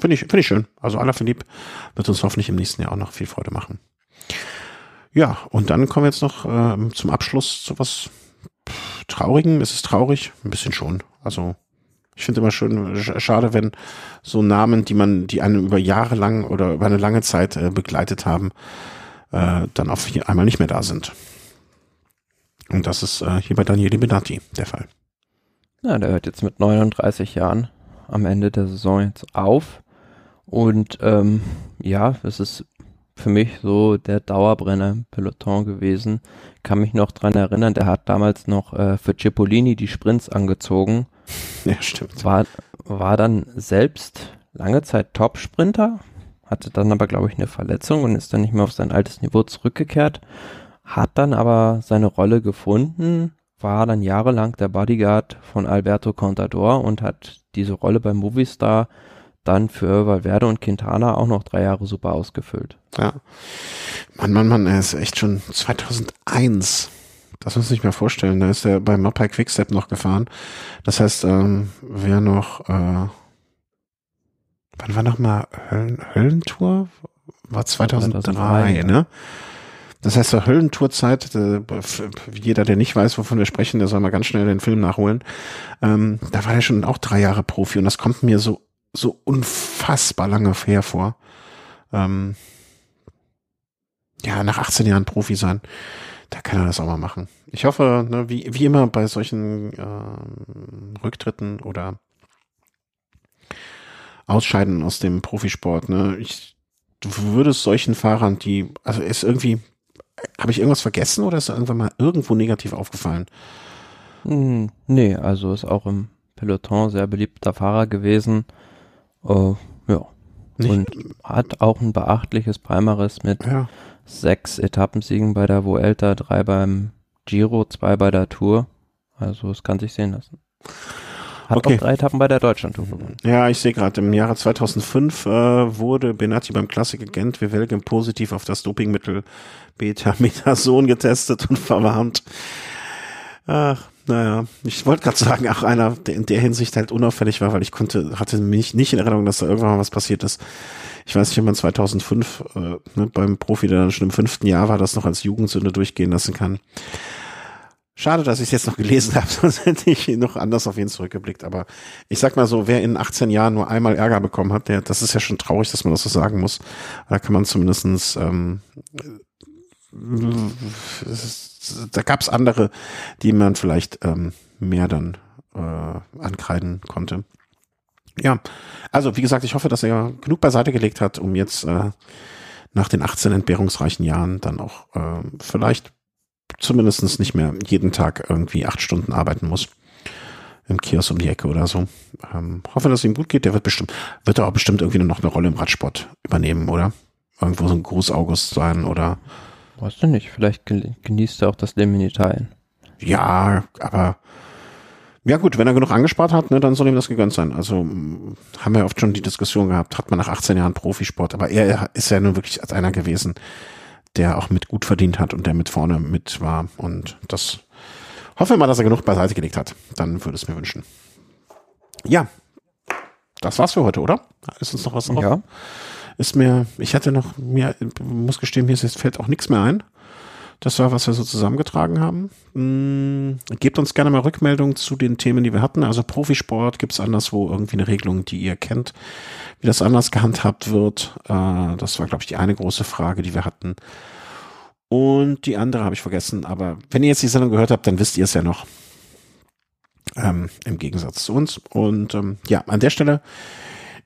finde ich, finde ich schön. Also aller Philipp wird uns hoffentlich im nächsten Jahr auch noch viel Freude machen. Ja, und dann kommen wir jetzt noch ähm, zum Abschluss zu was Traurigen. Ist es traurig? Ein bisschen schon. Also ich finde immer schön, schade, wenn so Namen, die man, die einen über Jahre lang oder über eine lange Zeit äh, begleitet haben, äh, dann auf einmal nicht mehr da sind. Und das ist äh, hier bei Daniele Benatti der Fall. Ja, der hört jetzt mit 39 Jahren am Ende der Saison jetzt auf. Und ähm, ja, es ist für mich so der Dauerbrenner im Peloton gewesen. Kann mich noch dran erinnern, der hat damals noch äh, für Cipollini die Sprints angezogen. [laughs] Ja, stimmt. War, war dann selbst lange Zeit Top-Sprinter, hatte dann aber, glaube ich, eine Verletzung und ist dann nicht mehr auf sein altes Niveau zurückgekehrt, hat dann aber seine Rolle gefunden, war dann jahrelang der Bodyguard von Alberto Contador und hat diese Rolle beim Movistar dann für Valverde und Quintana auch noch drei Jahre super ausgefüllt. Ja. Mann, Mann, Mann, er ist echt schon 2001. Das muss ich mir vorstellen. Da ist er bei Mapai Quickstep noch gefahren. Das heißt, ähm, wer noch, äh, wann war noch mal Höllen, Höllentour? War 2003, 2003 ne? Das heißt, zur Höllentourzeit, äh, jeder, der nicht weiß, wovon wir sprechen, der soll mal ganz schnell den Film nachholen. Ähm, da war er schon auch drei Jahre Profi und das kommt mir so so unfassbar lange her vor. Ähm, ja, nach 18 Jahren Profi sein, da kann er das auch mal machen. Ich hoffe, ne, wie, wie immer bei solchen äh, Rücktritten oder Ausscheiden aus dem Profisport, ne, ich du würdest solchen Fahrern, die, also ist irgendwie, habe ich irgendwas vergessen oder ist irgendwann mal irgendwo negativ aufgefallen? Hm, nee, also ist auch im Peloton sehr beliebter Fahrer gewesen. Uh, ja. Nicht? Und hat auch ein beachtliches Palmares mit ja. sechs Etappensiegen bei der Vuelta, drei beim Giro, zwei bei der Tour. Also es kann sich sehen lassen. Hat okay. auch drei Etappen bei der Deutschlandtour gewonnen. Ja, ich sehe gerade, im Jahre 2005 äh, wurde Benatti beim Klassiker Gent Wevelgem positiv auf das Dopingmittel Beta-Metason getestet und verwarnt. Ach, naja, ich wollte gerade sagen, auch einer, der in der Hinsicht halt unauffällig war, weil ich konnte, hatte mich nicht in Erinnerung, dass da irgendwann mal was passiert ist. Ich weiß nicht, wenn man 2005 äh, ne, beim Profi, der dann schon im fünften Jahr war, das noch als Jugendsünde durchgehen lassen kann. Schade, dass ich es jetzt noch gelesen [laughs] habe, sonst hätte ich noch anders auf ihn zurückgeblickt. Aber ich sag mal so, wer in 18 Jahren nur einmal Ärger bekommen hat, der, das ist ja schon traurig, dass man das so sagen muss. Da kann man zumindestens ähm, da gab es andere, die man vielleicht ähm, mehr dann äh, ankreiden konnte. Ja, also wie gesagt, ich hoffe, dass er genug beiseite gelegt hat, um jetzt äh, nach den 18 entbehrungsreichen Jahren dann auch äh, vielleicht zumindestens nicht mehr jeden Tag irgendwie acht Stunden arbeiten muss im Kiosk um die Ecke oder so. Ähm, hoffe, dass es ihm gut geht. Der wird bestimmt, wird er auch bestimmt irgendwie noch eine Rolle im Radsport übernehmen, oder? Irgendwo so ein Gruß August sein oder Weißt du nicht, vielleicht genießt er auch das Leben in Italien. Ja, aber ja gut, wenn er genug angespart hat, ne, dann soll ihm das gegönnt sein. Also haben wir oft schon die Diskussion gehabt, hat man nach 18 Jahren Profisport, aber er ist ja nun wirklich als einer gewesen, der auch mit gut verdient hat und der mit vorne mit war. Und das hoffe ich mal, dass er genug beiseite gelegt hat. Dann würde es mir wünschen. Ja, das war's für heute, oder? Ist uns noch was drauf? Ja ist mir, ich hatte noch, mir, muss gestehen, mir fällt auch nichts mehr ein. Das war, was wir so zusammengetragen haben. Hm, gebt uns gerne mal Rückmeldungen zu den Themen, die wir hatten. Also Profisport, gibt es anderswo irgendwie eine Regelung, die ihr kennt, wie das anders gehandhabt wird? Äh, das war, glaube ich, die eine große Frage, die wir hatten. Und die andere habe ich vergessen. Aber wenn ihr jetzt die Sendung gehört habt, dann wisst ihr es ja noch. Ähm, Im Gegensatz zu uns. Und ähm, ja, an der Stelle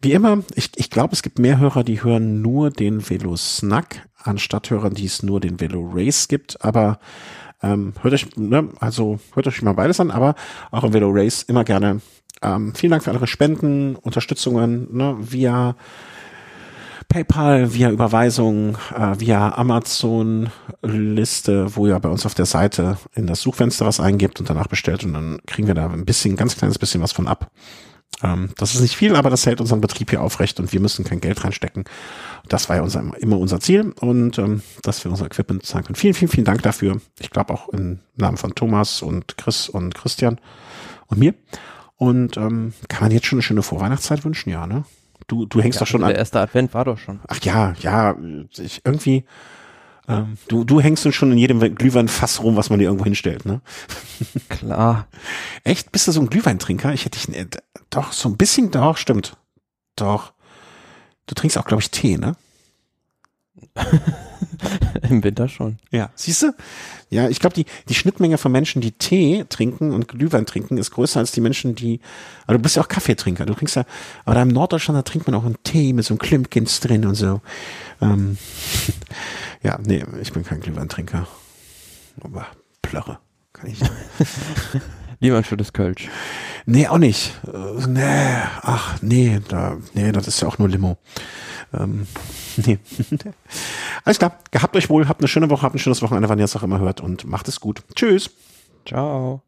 wie immer, ich, ich glaube, es gibt mehr Hörer, die hören nur den Velo Snack, anstatt Hörern, die es nur den Velo Race gibt. Aber Ähm, hört euch, ne, also hört euch mal beides an, aber auch im Velo Race immer gerne. Ähm, vielen Dank für eure Spenden, Unterstützungen, ne, via PayPal, via Überweisung, äh, via Amazon-Liste, wo ihr bei uns auf der Seite in das Suchfenster was eingibt und danach bestellt und dann kriegen wir da ein bisschen, ganz kleines bisschen was von ab. Ähm, das ist nicht viel, aber das hält unseren Betrieb hier aufrecht und wir müssen kein Geld reinstecken. Das war ja unser, immer unser Ziel und ähm, dass wir unser Equipment zahlen können. Vielen, vielen, vielen Dank dafür. Ich glaube auch im Namen von Thomas und Chris und Christian und mir. Und ähm, kann man jetzt schon eine schöne Vorweihnachtszeit wünschen? Ja, ne? Du, du hängst Ja, doch schon also an. Der erste Advent war doch schon. Ach ja, ja, ich irgendwie. Ähm, du, du hängst schon in jedem Glühweinfass rum, was man dir irgendwo hinstellt, ne? Klar. Echt? Bist du so ein Glühweintrinker? Ich hätte dich, äh, doch, so ein bisschen, doch, stimmt. Doch. Du trinkst auch, glaube ich, Tee, ne? [laughs] Im Winter schon. Ja. Siehst du? Ja, ich glaube, die, die Schnittmenge von Menschen, die Tee trinken und Glühwein trinken, ist größer als die Menschen, die, aber du bist ja auch Kaffeetrinker. Du trinkst ja, aber da im Norddeutschland, da trinkt man auch einen Tee mit so einem Klimpkins drin und so. Ähm, [laughs] ja, nee, ich bin kein Glühweintrinker. Aber Plörre. Kann ich nicht. [laughs] Lieber ein schönes Kölsch. Nee, auch nicht. Äh, nee, ach, nee, da, nee, das ist ja auch nur Limo. Ähm, [laughs] nee. [laughs] Alles klar, gehabt euch wohl, habt eine schöne Woche, habt ein schönes Wochenende, wann ihr es auch immer hört und macht es gut. Tschüss. Ciao.